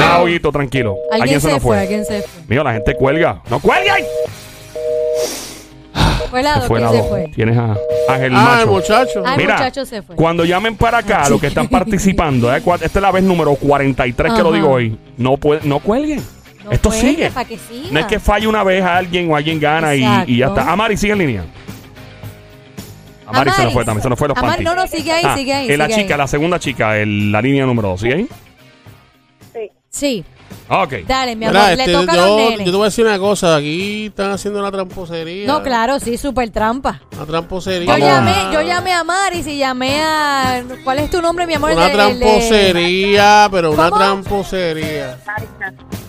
[SPEAKER 2] Ya, Huguito, tranquilo.
[SPEAKER 4] Alguien se
[SPEAKER 2] nos
[SPEAKER 4] fue, alguien se fue.
[SPEAKER 2] Mío, la gente cuelga. ¡No cuelguen!
[SPEAKER 4] Fue la
[SPEAKER 2] Se
[SPEAKER 4] dos,
[SPEAKER 2] fue
[SPEAKER 4] ¿quién
[SPEAKER 2] la
[SPEAKER 4] se
[SPEAKER 2] dos.
[SPEAKER 4] fue?
[SPEAKER 2] Tienes a Ángel
[SPEAKER 3] Ah, el
[SPEAKER 2] Macho.
[SPEAKER 3] muchacho.
[SPEAKER 4] Ay,
[SPEAKER 2] Mira,
[SPEAKER 4] muchacho se fue.
[SPEAKER 2] Cuando llamen para acá, los que están participando, ¿eh? Esta es la vez número 43 que lo digo hoy. No, puede, no cuelguen.
[SPEAKER 4] No
[SPEAKER 2] Esto
[SPEAKER 4] cuelgue,
[SPEAKER 2] sigue.
[SPEAKER 4] pa' que siga.
[SPEAKER 2] No es que falle una vez a alguien o alguien gana y, y ya está. Amari sigue en línea. Amari, se nos fue también, se nos fue los
[SPEAKER 4] Amari,
[SPEAKER 2] panties.
[SPEAKER 4] no, no, sigue ahí,
[SPEAKER 2] Ah,
[SPEAKER 4] sigue ahí.
[SPEAKER 2] eh, la
[SPEAKER 4] sigue
[SPEAKER 2] chica,
[SPEAKER 4] ahí.
[SPEAKER 2] la segunda chica, el- la línea número 2, ¿sigue ahí?
[SPEAKER 4] Sí,
[SPEAKER 2] Ah, Ok.
[SPEAKER 4] dale, mi amor,
[SPEAKER 3] Mira,
[SPEAKER 4] le
[SPEAKER 3] este,
[SPEAKER 4] toca a
[SPEAKER 3] yo,
[SPEAKER 4] los
[SPEAKER 3] yo te voy a decir una cosa. Aquí están haciendo una tramposería.
[SPEAKER 4] No, claro, sí, súper trampa.
[SPEAKER 3] Una tramposería.
[SPEAKER 4] Yo
[SPEAKER 2] Vamos.
[SPEAKER 4] llamé, yo llamé a Maris y llamé a... ¿Cuál es tu nombre, mi amor? El
[SPEAKER 3] Una
[SPEAKER 4] de- el de-
[SPEAKER 3] tramposería, pero una
[SPEAKER 4] ¿Cómo?
[SPEAKER 3] tramposería.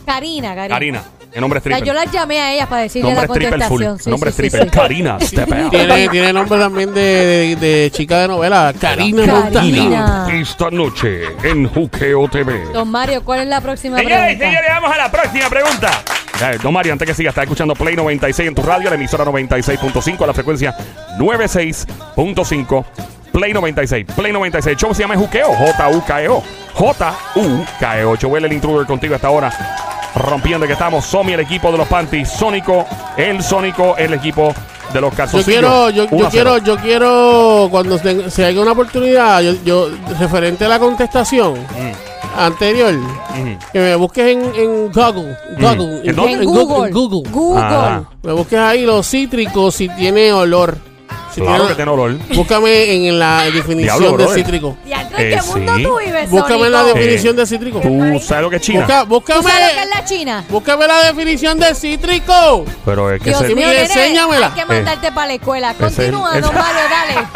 [SPEAKER 4] Karina, Karina.
[SPEAKER 2] Karina, el nombre es
[SPEAKER 4] O sea,
[SPEAKER 2] triple.
[SPEAKER 4] yo las llamé a ellas para decirle
[SPEAKER 2] Nombre
[SPEAKER 4] la
[SPEAKER 2] es triple full.
[SPEAKER 4] contestación. Sí,
[SPEAKER 2] nombre es
[SPEAKER 4] sí,
[SPEAKER 2] triple.
[SPEAKER 4] sí.
[SPEAKER 2] Karina.
[SPEAKER 3] Tiene, tiene nombre también de, de, de chica de novela. Karina
[SPEAKER 4] Karina.
[SPEAKER 3] Montalina.
[SPEAKER 2] Esta noche en Juqueo TV.
[SPEAKER 4] Don Mario, ¿cuál es la próxima
[SPEAKER 7] Señoras y
[SPEAKER 4] pregunta?
[SPEAKER 7] señores, vamos a la próxima pregunta.
[SPEAKER 2] Eh, don Mario, antes que siga, está escuchando Play 96 en tu radio, la emisora 96.5, la frecuencia 96.5. Play 96, Play 96. El show se llama Juqueo, J-U-K-E-O. J-U-K-E-O. Joel el intruder contigo hasta ahora. Rompiendo que estamos. Somi, el equipo de los Panties. Sónico, el Sónico, el equipo de los
[SPEAKER 3] Yo
[SPEAKER 2] calzoncillos.
[SPEAKER 3] quiero, yo, yo
[SPEAKER 2] 1 a 0.
[SPEAKER 3] quiero, yo quiero, cuando se, se haga una oportunidad, yo, yo, referente a la contestación anterior,
[SPEAKER 2] Ujú.
[SPEAKER 3] que me busques en, en Google, Google,
[SPEAKER 2] ¿En dónde?
[SPEAKER 4] En Google.
[SPEAKER 3] en Google.
[SPEAKER 4] Google.
[SPEAKER 2] Ah.
[SPEAKER 3] Me busques ahí los cítricos si tiene olor. Si
[SPEAKER 2] Claro
[SPEAKER 3] tiene-
[SPEAKER 2] que tiene olor.
[SPEAKER 3] Búscame en la definición
[SPEAKER 2] Diablo,
[SPEAKER 3] de
[SPEAKER 2] brother.
[SPEAKER 3] cítrico.
[SPEAKER 4] Diantre, ¿en
[SPEAKER 2] Eh,
[SPEAKER 4] qué mundo
[SPEAKER 2] sí.
[SPEAKER 4] tú vives,
[SPEAKER 3] Búscame la
[SPEAKER 4] Sónico?
[SPEAKER 3] definición de cítrico.
[SPEAKER 2] ¿Tú sabes lo que es China?
[SPEAKER 3] Busca-
[SPEAKER 4] ¿Tú
[SPEAKER 3] búscame,
[SPEAKER 4] sabes lo que es la China?
[SPEAKER 3] búscame la definición de cítrico.
[SPEAKER 2] Pero es que
[SPEAKER 4] Dios
[SPEAKER 2] se...
[SPEAKER 4] mío, nene,
[SPEAKER 3] enséñamela.
[SPEAKER 4] hay que mandarte para la escuela. Continúa,
[SPEAKER 2] ese-
[SPEAKER 4] don Mario, dale.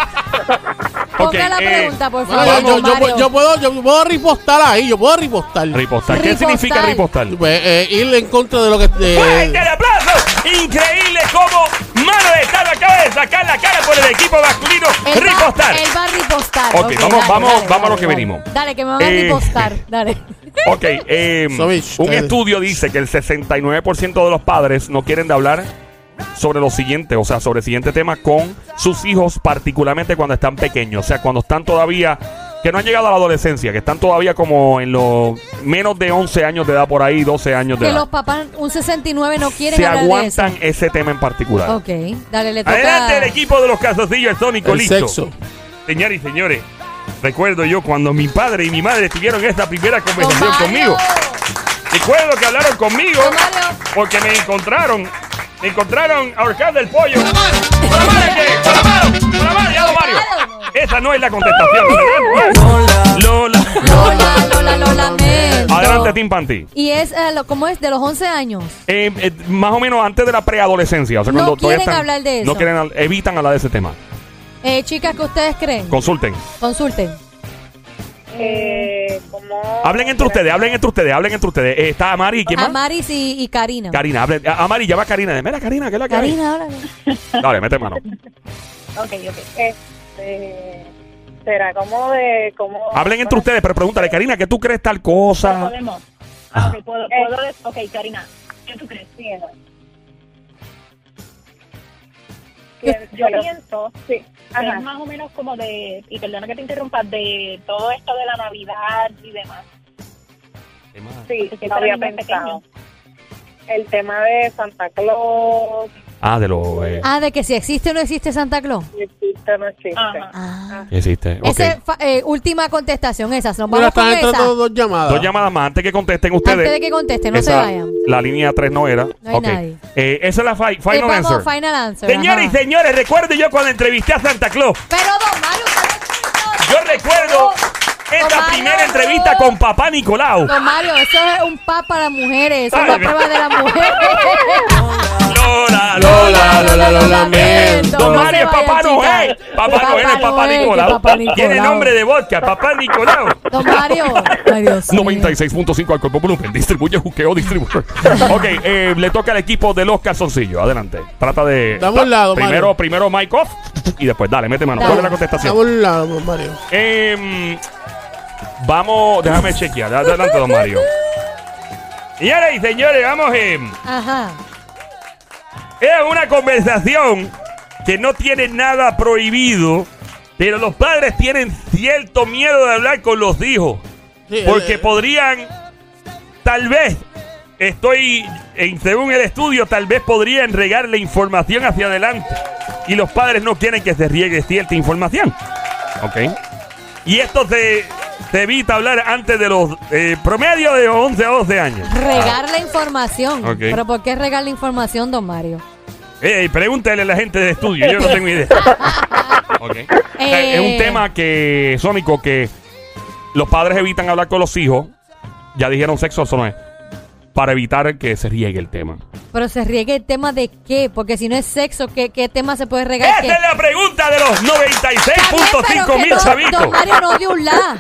[SPEAKER 4] Ponga la
[SPEAKER 2] eh,
[SPEAKER 4] pregunta, por
[SPEAKER 3] Bueno,
[SPEAKER 4] favor,
[SPEAKER 3] yo, yo-
[SPEAKER 4] don
[SPEAKER 3] yo
[SPEAKER 4] Mario.
[SPEAKER 3] yo puedo, yo puedo ripostar ahí, yo puedo ripostar.
[SPEAKER 2] Ripostar. ¿Qué
[SPEAKER 4] Ripostar.
[SPEAKER 2] significa ripostar?
[SPEAKER 3] Pues, eh, ir en contra de lo que. de-
[SPEAKER 7] ¡Fuerte el aplauso! Increíble cómo la cara por el equipo masculino.
[SPEAKER 4] Él va-
[SPEAKER 7] Ripostar.
[SPEAKER 4] Él va a ripostar.
[SPEAKER 2] Ok, vamos- vamos- vamos a lo que
[SPEAKER 4] dale.
[SPEAKER 2] venimos.
[SPEAKER 4] Dale, que me van a
[SPEAKER 2] Eh,
[SPEAKER 4] ripostar. Dale.
[SPEAKER 2] Ok, eh,
[SPEAKER 3] Sovich,
[SPEAKER 2] un estudio dice que el 69% de los padres no quieren de hablar sobre lo siguiente, o sea, sobre el siguiente tema con sus hijos, particularmente cuando están pequeños, o sea, cuando están todavía, que no han llegado a la adolescencia, que están todavía como en los menos de 11 años de edad por ahí, 12 años de
[SPEAKER 4] Que
[SPEAKER 2] edad.
[SPEAKER 4] los papás, un 69, no quieren
[SPEAKER 2] Se
[SPEAKER 4] hablar de eso.
[SPEAKER 2] aguantan ese tema en particular.
[SPEAKER 4] Ok, dale, le toca.
[SPEAKER 7] Adelante el equipo de los calzoncillos, el Sónico,
[SPEAKER 3] El
[SPEAKER 7] listo.
[SPEAKER 3] sexo.
[SPEAKER 7] Señores y señores, recuerdo yo cuando mi padre y mi madre tuvieron esta primera conversación
[SPEAKER 4] Don Mario.
[SPEAKER 7] conmigo. Recuerdo que hablaron conmigo
[SPEAKER 4] Don Mario.
[SPEAKER 7] porque me encontraron, me encontraron ahorcando el pollo. ¡Con la mano! ¿qué? ¡Con la mano! ¡Con la mano! ¡Ya, don Mario! Esa no es la contestación. Lola.
[SPEAKER 4] Lola, Lola, lo lamento.
[SPEAKER 2] Adelante, Tim Panty.
[SPEAKER 4] Y es, eh, lo- ¿cómo es? De los 11 años.
[SPEAKER 2] Eh, eh, más o menos antes de la preadolescencia. O sea,
[SPEAKER 4] No
[SPEAKER 2] cuando todavía
[SPEAKER 4] quieren
[SPEAKER 2] están-
[SPEAKER 4] hablar de eso.
[SPEAKER 2] No quieren, hab- evitan hablar de ese tema.
[SPEAKER 4] Eh, chicas, ¿qué ustedes creen?
[SPEAKER 2] Consulten.
[SPEAKER 4] Consulten.
[SPEAKER 5] Eh, como...
[SPEAKER 2] Hablen entre ustedes, hablen entre ustedes, hablen entre ustedes. Eh, está Amari, ¿quién más?
[SPEAKER 4] Amaris y, y Karina.
[SPEAKER 2] Karina, hablen. A- Amari, llama a Karina. Mira, Karina, ¿qué es la que hay?
[SPEAKER 4] Karina, ahora.
[SPEAKER 2] Dale, mete mano.
[SPEAKER 8] Ok, ok.
[SPEAKER 5] Este, será como de... Como,
[SPEAKER 2] Hablen entre ustedes, pero pregúntale, Karina, ¿qué tú crees tal cosa?
[SPEAKER 8] Podemos.
[SPEAKER 2] Ah.
[SPEAKER 8] Ok, puedo, puedo des- ok, Karina, ¿qué tú crees?
[SPEAKER 5] Sí,
[SPEAKER 8] yo
[SPEAKER 5] Pero-
[SPEAKER 8] pienso
[SPEAKER 5] Sí,
[SPEAKER 8] que es más o menos como de, y perdona que te interrumpa, de todo esto de la Navidad y demás.
[SPEAKER 5] Sí, no había pensado. El tema de Santa Claus,
[SPEAKER 2] Ah, de lo. Eh,
[SPEAKER 4] Ah, de que si existe o no existe Santa Claus.
[SPEAKER 5] si existe o no existe.
[SPEAKER 8] Ajá.
[SPEAKER 4] Ah.
[SPEAKER 2] existe. Ok.
[SPEAKER 4] Es fa- eh, última contestación, esas. Nos
[SPEAKER 3] Mira,
[SPEAKER 4] vamos con
[SPEAKER 3] están
[SPEAKER 4] esa.
[SPEAKER 3] entrando dos llamadas.
[SPEAKER 2] Dos llamadas más antes que contesten ustedes.
[SPEAKER 4] Antes de que contesten, no se
[SPEAKER 2] Esa-
[SPEAKER 4] vayan.
[SPEAKER 2] La línea 3 no era.
[SPEAKER 4] No hay
[SPEAKER 2] Ok.
[SPEAKER 4] nadie.
[SPEAKER 2] Eh, esa es la fi-
[SPEAKER 4] Eh,
[SPEAKER 2] final
[SPEAKER 4] vamos,
[SPEAKER 2] answer.
[SPEAKER 4] final answer.
[SPEAKER 7] Señores y
[SPEAKER 4] ajá.
[SPEAKER 7] señores, recuerdo yo cuando entrevisté a Santa Claus.
[SPEAKER 4] Pero, don Mario, usted-
[SPEAKER 7] Yo recuerdo esta
[SPEAKER 4] Mario,
[SPEAKER 7] primera
[SPEAKER 4] no.
[SPEAKER 7] entrevista con papá Nicolau.
[SPEAKER 4] Don Mario, eso es un pa para mujeres. Eso es la prueba de las mujeres.
[SPEAKER 7] Lola,
[SPEAKER 3] Lola, Lola, lo lamento.
[SPEAKER 7] Don Mario es Papá Noel. Papá Noel es Papá Nicolau.
[SPEAKER 4] Papá Nicolau.
[SPEAKER 7] Tiene nombre de vodka, Papá Nicolau.
[SPEAKER 4] Don Mario. Ay, Dios mío.
[SPEAKER 2] 96.5 al cuerpo volumen. Distribuye juqueo distribuidor. ok, eh, le toca al equipo de los calzoncillos. Adelante. Trata de.
[SPEAKER 3] Dame un lado,
[SPEAKER 2] Primero,
[SPEAKER 3] Mario.
[SPEAKER 2] primero Mike off. Y después, dale, mete mano. ¿Cuál es la contestación?
[SPEAKER 3] Dame un lado, Mario.
[SPEAKER 2] Em, vamos, déjame chequear. Adelante, don Mario.
[SPEAKER 7] Señoras y señores, vamos en.
[SPEAKER 4] Ajá.
[SPEAKER 7] Es una conversación que no tiene nada prohibido, pero los padres tienen cierto miedo de hablar con los hijos.
[SPEAKER 3] Sí,
[SPEAKER 7] Porque
[SPEAKER 3] eh,
[SPEAKER 7] podrían, tal vez, estoy, en, según el estudio, tal vez podrían regarle información hacia adelante. Y los padres no quieren que se riegue cierta información.
[SPEAKER 2] Ok.
[SPEAKER 7] Y esto se, se evita hablar antes de los eh, promedio de 11 a 12 años.
[SPEAKER 4] Regar la información.
[SPEAKER 2] Ok.
[SPEAKER 4] Pero ¿por qué regar la información, don Mario?
[SPEAKER 7] Eh, pregúntale a la gente del estudio, yo no tengo idea.
[SPEAKER 2] Ok.
[SPEAKER 4] Eh.
[SPEAKER 2] Es un tema que, Sónico, que los padres evitan hablar con los hijos. Ya dijeron sexo, eso no es. Para evitar que se riegue el tema.
[SPEAKER 4] Pero se riegue el tema de qué, porque si no es sexo, ¿qué, qué tema se puede regar? ¿Qué?
[SPEAKER 7] Esa es la pregunta de los
[SPEAKER 4] Está bien,
[SPEAKER 7] 96.5
[SPEAKER 4] pero
[SPEAKER 7] mil chavitos.
[SPEAKER 4] Don Mario no dio un la.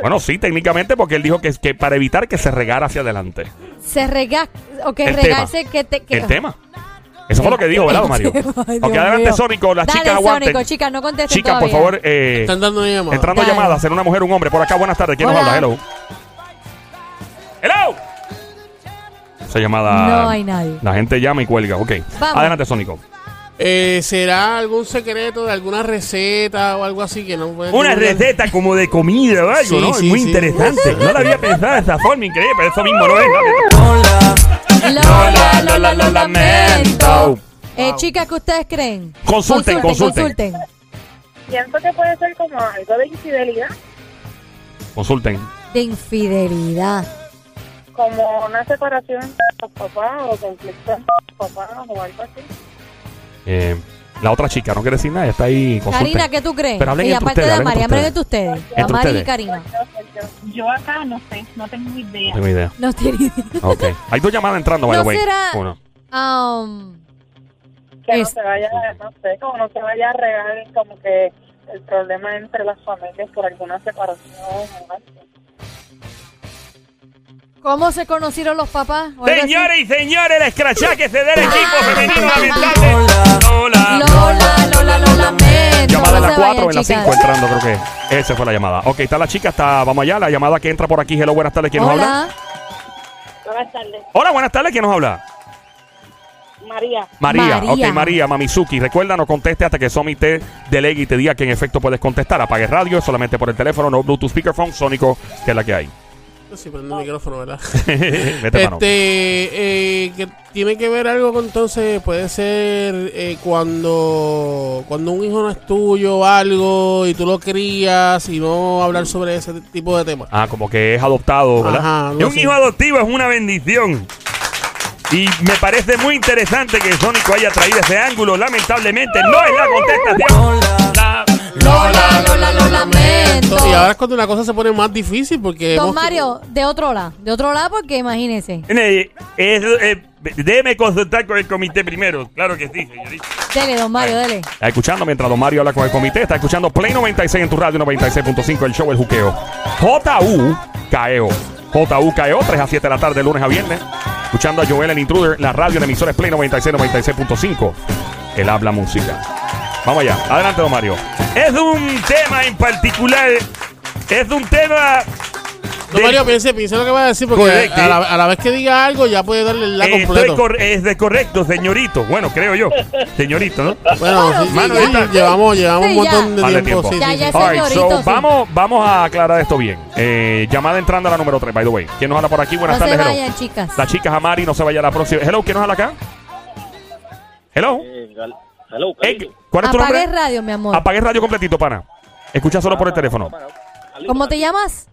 [SPEAKER 2] Bueno, sí, técnicamente, porque él dijo que, que para evitar que se regara hacia adelante.
[SPEAKER 4] Se rega, o que
[SPEAKER 2] El
[SPEAKER 4] regarse que te... Que,
[SPEAKER 2] El tema. Eso fue lo que dijo, ¿verdad, don Mario? Ok, adelante,
[SPEAKER 4] mío.
[SPEAKER 2] Sónico. Las
[SPEAKER 4] Dale,
[SPEAKER 2] chicas aguanten.
[SPEAKER 4] Sónico, chicas, no contesten
[SPEAKER 2] Chicas, por favor, eh,
[SPEAKER 3] Están dando una llamada.
[SPEAKER 2] entrando
[SPEAKER 4] Dale.
[SPEAKER 2] llamadas, ser una mujer, un hombre. Por acá, buenas tardes. ¿Quién nos habla? Hello.
[SPEAKER 7] Hello.
[SPEAKER 2] Esa llamada.
[SPEAKER 4] No hay nadie.
[SPEAKER 2] La gente llama y cuelga. Ok.
[SPEAKER 4] Vamos.
[SPEAKER 2] Adelante, Sónico.
[SPEAKER 3] Eh, ¿Será algún secreto de alguna receta o algo así que no puede
[SPEAKER 7] Una receta como de comida o algo,
[SPEAKER 3] Sí,
[SPEAKER 7] ¿no?
[SPEAKER 3] sí,
[SPEAKER 7] Muy
[SPEAKER 3] sí.
[SPEAKER 7] interesante. No la había pensado de esa forma, increíble, pero eso mismo no es.
[SPEAKER 4] Lola, Lola, lo lamento. Eh, chicas, ¿qué ustedes creen?
[SPEAKER 2] Consulten, consulten.
[SPEAKER 4] consulten.
[SPEAKER 5] Pienso que puede ser como algo de infidelidad,
[SPEAKER 2] Consulten.
[SPEAKER 4] De infidelidad.
[SPEAKER 5] Como una separación entre los papás o conflicto los papás o algo así.
[SPEAKER 2] Eh, la otra chica no quiere decir nada. Está ahí. Consulten.
[SPEAKER 4] Karina, ¿qué tú crees?
[SPEAKER 2] Pero hablen
[SPEAKER 4] y aparte
[SPEAKER 2] ustedes,
[SPEAKER 4] de
[SPEAKER 2] hablen entre
[SPEAKER 4] hablen entre ustedes.
[SPEAKER 2] Entre
[SPEAKER 4] Amari y
[SPEAKER 2] ustedes.
[SPEAKER 4] Karina.
[SPEAKER 8] Yo acá no sé, no tengo idea.
[SPEAKER 2] No tengo idea.
[SPEAKER 4] No tiene idea.
[SPEAKER 2] Ok. Hay dos llamadas entrando, by
[SPEAKER 4] ¿No
[SPEAKER 2] the way.
[SPEAKER 4] será-
[SPEAKER 2] Uno.
[SPEAKER 4] Um,
[SPEAKER 5] Que no
[SPEAKER 4] Es-
[SPEAKER 5] se vaya, no sé, como no se vaya a regar como que el problema entre las familias por alguna separación o algo.
[SPEAKER 4] ¿Cómo se conocieron los papás?
[SPEAKER 7] Señores y señores, la escrachá que se da el equipo femenino lamentable. Lola.
[SPEAKER 4] Lola, Lola, Lola,
[SPEAKER 2] 4 en la
[SPEAKER 4] chicas.
[SPEAKER 2] 5 entrando, creo que esa fue la llamada. Ok, está la chica, está, vamos allá, la llamada que entra por aquí. Hello, buenas tardes, ¿quién nos habla?
[SPEAKER 8] Buenas tardes.
[SPEAKER 2] Hola, buenas tardes, ¿quién nos habla?
[SPEAKER 8] María.
[SPEAKER 2] María,
[SPEAKER 4] María.
[SPEAKER 2] ok, María, Mamizuki. Recuerda, no conteste hasta que Somi te delegue y te diga que en efecto puedes contestar. Apague radio solamente por el teléfono, no Bluetooth speakerphone, sónico, que es la que hay.
[SPEAKER 3] Sí, prende el micrófono, ¿verdad?
[SPEAKER 2] Vete.
[SPEAKER 3] Este, eh, que tiene que ver algo con entonces, puede ser eh, cuando, cuando un hijo no es tuyo o algo y tú lo crías y no hablar sobre ese tipo de temas.
[SPEAKER 2] Ah, como que es adoptado, ¿verdad?
[SPEAKER 3] Ajá,
[SPEAKER 7] un hijo adoptivo es una bendición. Y me parece muy interesante que Sónico haya traído ese ángulo. Lamentablemente no es la contestación. La-
[SPEAKER 4] Lola, Lola, lo lamento.
[SPEAKER 3] Y ahora es cuando la cosa se pone más difícil porque...
[SPEAKER 4] Don
[SPEAKER 3] hemos-
[SPEAKER 4] Mario, de otro lado. De otro lado porque imagínese.
[SPEAKER 7] Eh, es- eh, déjeme consultar con el comité primero. Claro que sí, señorita.
[SPEAKER 4] Dele, don Mario, dele.
[SPEAKER 2] Está escuchando mientras Don Mario habla con el comité. Está escuchando Play 96 en tu radio 96.5, el show El Juqueo. J.U.K.E.O. J.U.K.E.O. 3 a 7 de la tarde, lunes a viernes. Escuchando a Joel el Intruder, la radio en emisores Play 96, 96.5. Él habla música. Vamos allá. Adelante, Don Mario.
[SPEAKER 7] Es un tema en particular. Es un tema.
[SPEAKER 3] Don
[SPEAKER 7] de-
[SPEAKER 3] Mario, piense, piense lo que va a decir porque
[SPEAKER 7] Correcto.
[SPEAKER 3] a la, a la vez que diga algo ya puede darle el la
[SPEAKER 7] Eh,
[SPEAKER 3] completo.
[SPEAKER 7] estoy cor- es de correcto, señorito. Bueno, creo yo. Señorito, ¿no?
[SPEAKER 3] Bueno,
[SPEAKER 4] Bueno,
[SPEAKER 3] sí,
[SPEAKER 4] sí, ya.
[SPEAKER 3] llevamos, llevamos
[SPEAKER 4] Sí,
[SPEAKER 3] un montón
[SPEAKER 4] ya.
[SPEAKER 3] de
[SPEAKER 2] Vale,
[SPEAKER 3] tiempo.
[SPEAKER 2] tiempo.
[SPEAKER 3] sí,
[SPEAKER 4] Ya,
[SPEAKER 3] sí,
[SPEAKER 4] ya
[SPEAKER 3] sí.
[SPEAKER 4] sé.
[SPEAKER 2] All right,
[SPEAKER 4] Señorito,
[SPEAKER 2] so
[SPEAKER 4] sí.
[SPEAKER 2] vamos, vamos a aclarar esto bien. Eh, llamada entrando a la número 3, by the way. ¿Quién nos habla por aquí? Buenas
[SPEAKER 4] No se
[SPEAKER 2] tardes, hello.
[SPEAKER 4] vayan, chicas.
[SPEAKER 2] La chica no se vaya a la próxima. Hello, ¿quién nos habla acá? Hello.
[SPEAKER 9] Hello,
[SPEAKER 2] Eh, ¿Cuál es tu
[SPEAKER 4] Apague
[SPEAKER 2] nombre?
[SPEAKER 4] radio, mi amor.
[SPEAKER 2] Apague radio completito, pana. Escucha solo por el teléfono.
[SPEAKER 4] ¿Cómo te llamas?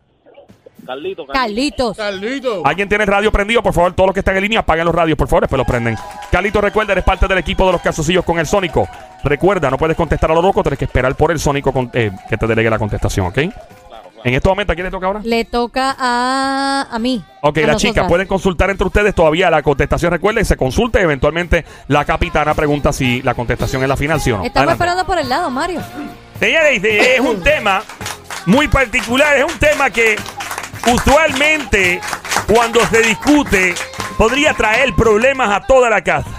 [SPEAKER 9] Carlito,
[SPEAKER 4] Carlitos.
[SPEAKER 3] Carlito.
[SPEAKER 2] ¿Alguien tiene el radio prendido? Por favor, todos los que están en línea, apaguen los radios, por favor, después los prenden. Carlito, recuerda, eres parte del equipo de los calzoncillos con el Sónico. Recuerda, no puedes contestar a lo loco, tienes que esperar por el Sónico con- eh, que te delegue la contestación, ¿ok? En este momento, ¿a quién le toca ahora?
[SPEAKER 4] Le toca a, a mí.
[SPEAKER 2] Ok,
[SPEAKER 4] a
[SPEAKER 2] las
[SPEAKER 4] nosotras.
[SPEAKER 2] chicas pueden consultar entre ustedes todavía la contestación. Recuerden, se consulta y eventualmente la capitana pregunta si la contestación es la final, sí o no.
[SPEAKER 4] Estamos
[SPEAKER 2] Adelante.
[SPEAKER 4] esperando por el lado, Mario.
[SPEAKER 7] Señores, dice, es un tema muy particular. Es un tema que usualmente cuando se discute podría traer problemas a toda la casa.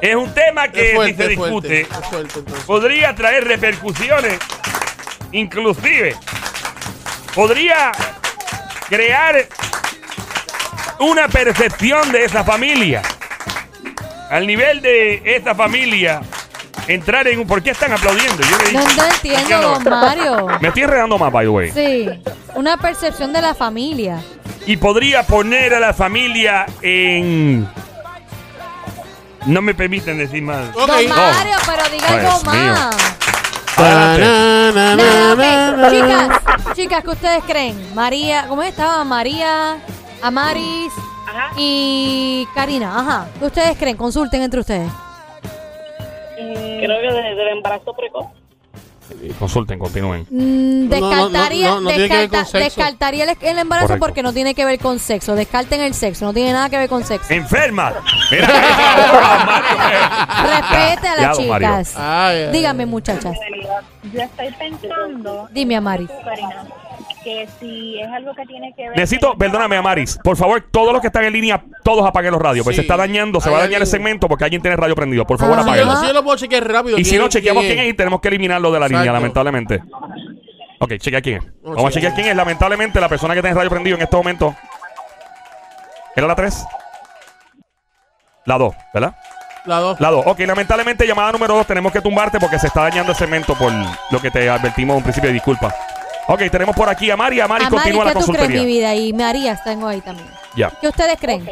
[SPEAKER 7] Es un tema que
[SPEAKER 3] fuerte,
[SPEAKER 7] si se
[SPEAKER 3] fuerte,
[SPEAKER 7] discute
[SPEAKER 3] fuerte,
[SPEAKER 7] podría traer repercusiones, inclusive podría crear una percepción de esa familia. Al nivel de esa familia, entrar en un... ¿Por qué están aplaudiendo? Yo le
[SPEAKER 4] No,
[SPEAKER 7] dije-
[SPEAKER 4] no
[SPEAKER 7] ¿por qué
[SPEAKER 4] entiendo,
[SPEAKER 7] no?
[SPEAKER 4] don Mario.
[SPEAKER 2] Me estoy enredando más, by the way.
[SPEAKER 4] Sí, una percepción de la familia.
[SPEAKER 7] Y podría poner a la familia en... No me permiten decir más.
[SPEAKER 4] Don Mario, pero diga algo
[SPEAKER 2] Dios mío.
[SPEAKER 4] más. Chicas, chicas, ¿qué ustedes creen? María, ¿cómo estaba? María, Amaris
[SPEAKER 8] Ajá.
[SPEAKER 4] y Karina. Ajá. ¿Qué ustedes creen? Consulten entre ustedes.
[SPEAKER 5] Creo que desde del embarazo precoz.
[SPEAKER 2] Consulten, continúen.
[SPEAKER 4] Mm,
[SPEAKER 3] No, no, no,
[SPEAKER 4] descartaría,
[SPEAKER 3] no, no tiene que ver con
[SPEAKER 4] descarta-
[SPEAKER 3] sexo.
[SPEAKER 4] descartaría el, el embarazo
[SPEAKER 2] Correcto.
[SPEAKER 4] porque no tiene que ver con sexo. Descarten el sexo, no tiene nada que ver con sexo.
[SPEAKER 7] ¡Enferma!
[SPEAKER 2] Mira,
[SPEAKER 4] Respete a
[SPEAKER 2] Ya,
[SPEAKER 4] las
[SPEAKER 2] don Mario.
[SPEAKER 4] chicas.
[SPEAKER 3] Ay, ay,
[SPEAKER 4] Dígame, muchachas.
[SPEAKER 8] Yo estoy pensando,
[SPEAKER 4] Dime, Amari.
[SPEAKER 8] Karina, que si es algo que tiene que ver...
[SPEAKER 2] Necesito, perdóname, Amaris. Por favor, todos los que están en línea, todos apaguen los radios. Porque
[SPEAKER 3] Sí.
[SPEAKER 2] se está dañando, se va a dañar el
[SPEAKER 3] alguien-
[SPEAKER 2] segmento porque alguien tiene el radio prendido. Por favor,
[SPEAKER 4] Ah.
[SPEAKER 3] Si yo,
[SPEAKER 2] apáguenlo.
[SPEAKER 3] lo- si yo lo puedo chequear rápido.
[SPEAKER 2] Y si
[SPEAKER 3] ¿quién-
[SPEAKER 2] no, chequeamos quién es y tenemos que eliminarlo de la línea,
[SPEAKER 3] Exacto.
[SPEAKER 2] lamentablemente. Ok, chequea quién es.
[SPEAKER 3] Vamos
[SPEAKER 2] a chequear quién es. Lamentablemente, la persona que tiene el radio prendido en este momento. ¿Era la 3? La 2, ¿verdad?
[SPEAKER 3] La dos.
[SPEAKER 2] La 2. Ok, lamentablemente, llamada número 2, tenemos que tumbarte porque se está dañando el segmento por lo que te advertimos en principio. Disculpa. Ok, tenemos por aquí a Mari. A Mari,
[SPEAKER 4] Amari,
[SPEAKER 2] continúa la
[SPEAKER 4] ¿qué tú crees, mi
[SPEAKER 2] consultoría.
[SPEAKER 4] vida? Y María, tengo ahí también.
[SPEAKER 2] Ya.
[SPEAKER 4] ¿Qué ustedes creen?
[SPEAKER 8] Ok.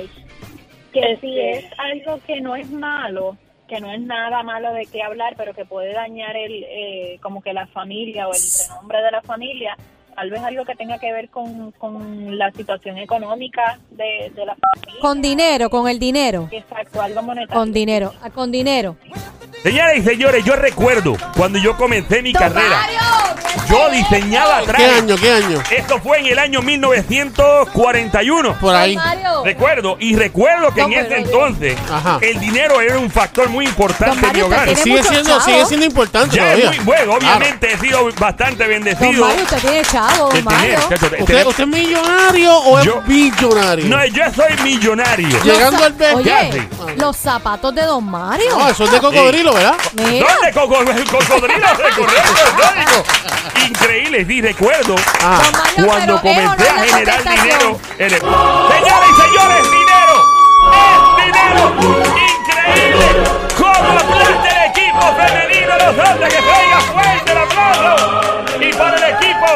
[SPEAKER 8] Que si es algo que no es malo, que no es nada malo de qué hablar, pero que puede dañar el, eh, como que la familia o el renombre de la familia, tal vez algo que tenga que ver con, con la situación económica de, de la familia.
[SPEAKER 4] Con dinero, con el dinero.
[SPEAKER 8] Exacto, algo monetario.
[SPEAKER 4] Con dinero, ah, con dinero.
[SPEAKER 7] Señoras y señores, yo recuerdo cuando yo comencé mi carrera.
[SPEAKER 2] Yo diseñaba
[SPEAKER 3] ¿Qué
[SPEAKER 2] trajes.
[SPEAKER 3] año? ¿Qué año?
[SPEAKER 2] Esto fue en el año 1941.
[SPEAKER 3] Por ahí.
[SPEAKER 4] Mario.
[SPEAKER 2] Recuerdo, y recuerdo que
[SPEAKER 4] Don
[SPEAKER 2] en ese
[SPEAKER 4] Mario.
[SPEAKER 2] entonces
[SPEAKER 3] Ajá.
[SPEAKER 2] el dinero era un factor muy importante en mi
[SPEAKER 4] Mario,
[SPEAKER 2] hogar.
[SPEAKER 3] Sigue siendo,
[SPEAKER 4] chavo.
[SPEAKER 3] sigue siendo importante
[SPEAKER 2] Ya es
[SPEAKER 3] todavía.
[SPEAKER 2] muy bueno,
[SPEAKER 3] Claro.
[SPEAKER 2] obviamente he sido bastante
[SPEAKER 4] Don
[SPEAKER 2] bendecido.
[SPEAKER 4] Mario, usted tiene chavo,
[SPEAKER 2] de
[SPEAKER 4] Don Mario.
[SPEAKER 2] tener-
[SPEAKER 3] ¿Usted,
[SPEAKER 2] tener-
[SPEAKER 3] ¿Usted es millonario o es billonario?
[SPEAKER 2] No, yo soy millonario.
[SPEAKER 3] Llegando al
[SPEAKER 4] za-
[SPEAKER 3] B,
[SPEAKER 2] ¿qué hace?
[SPEAKER 4] Oye, los zapatos de Don Mario.
[SPEAKER 3] No, eso es de cocodrilo, ¿verdad?
[SPEAKER 4] Mira.
[SPEAKER 2] ¿Dónde coco- cocodrilo increíbles y recuerdo
[SPEAKER 3] ah.
[SPEAKER 2] Cuando comencé a generar dinero. El... Señores y señores, dinero es dinero increíble. Como la plata del equipo femenino, los hombres que traiga fuerte el aplauso. Y para el equipo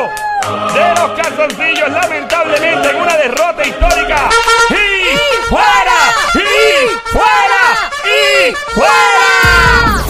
[SPEAKER 2] de los calzoncillos, lamentablemente, en una derrota histórica. ¡Y fuera! ¡Y fuera! ¡Y fuera!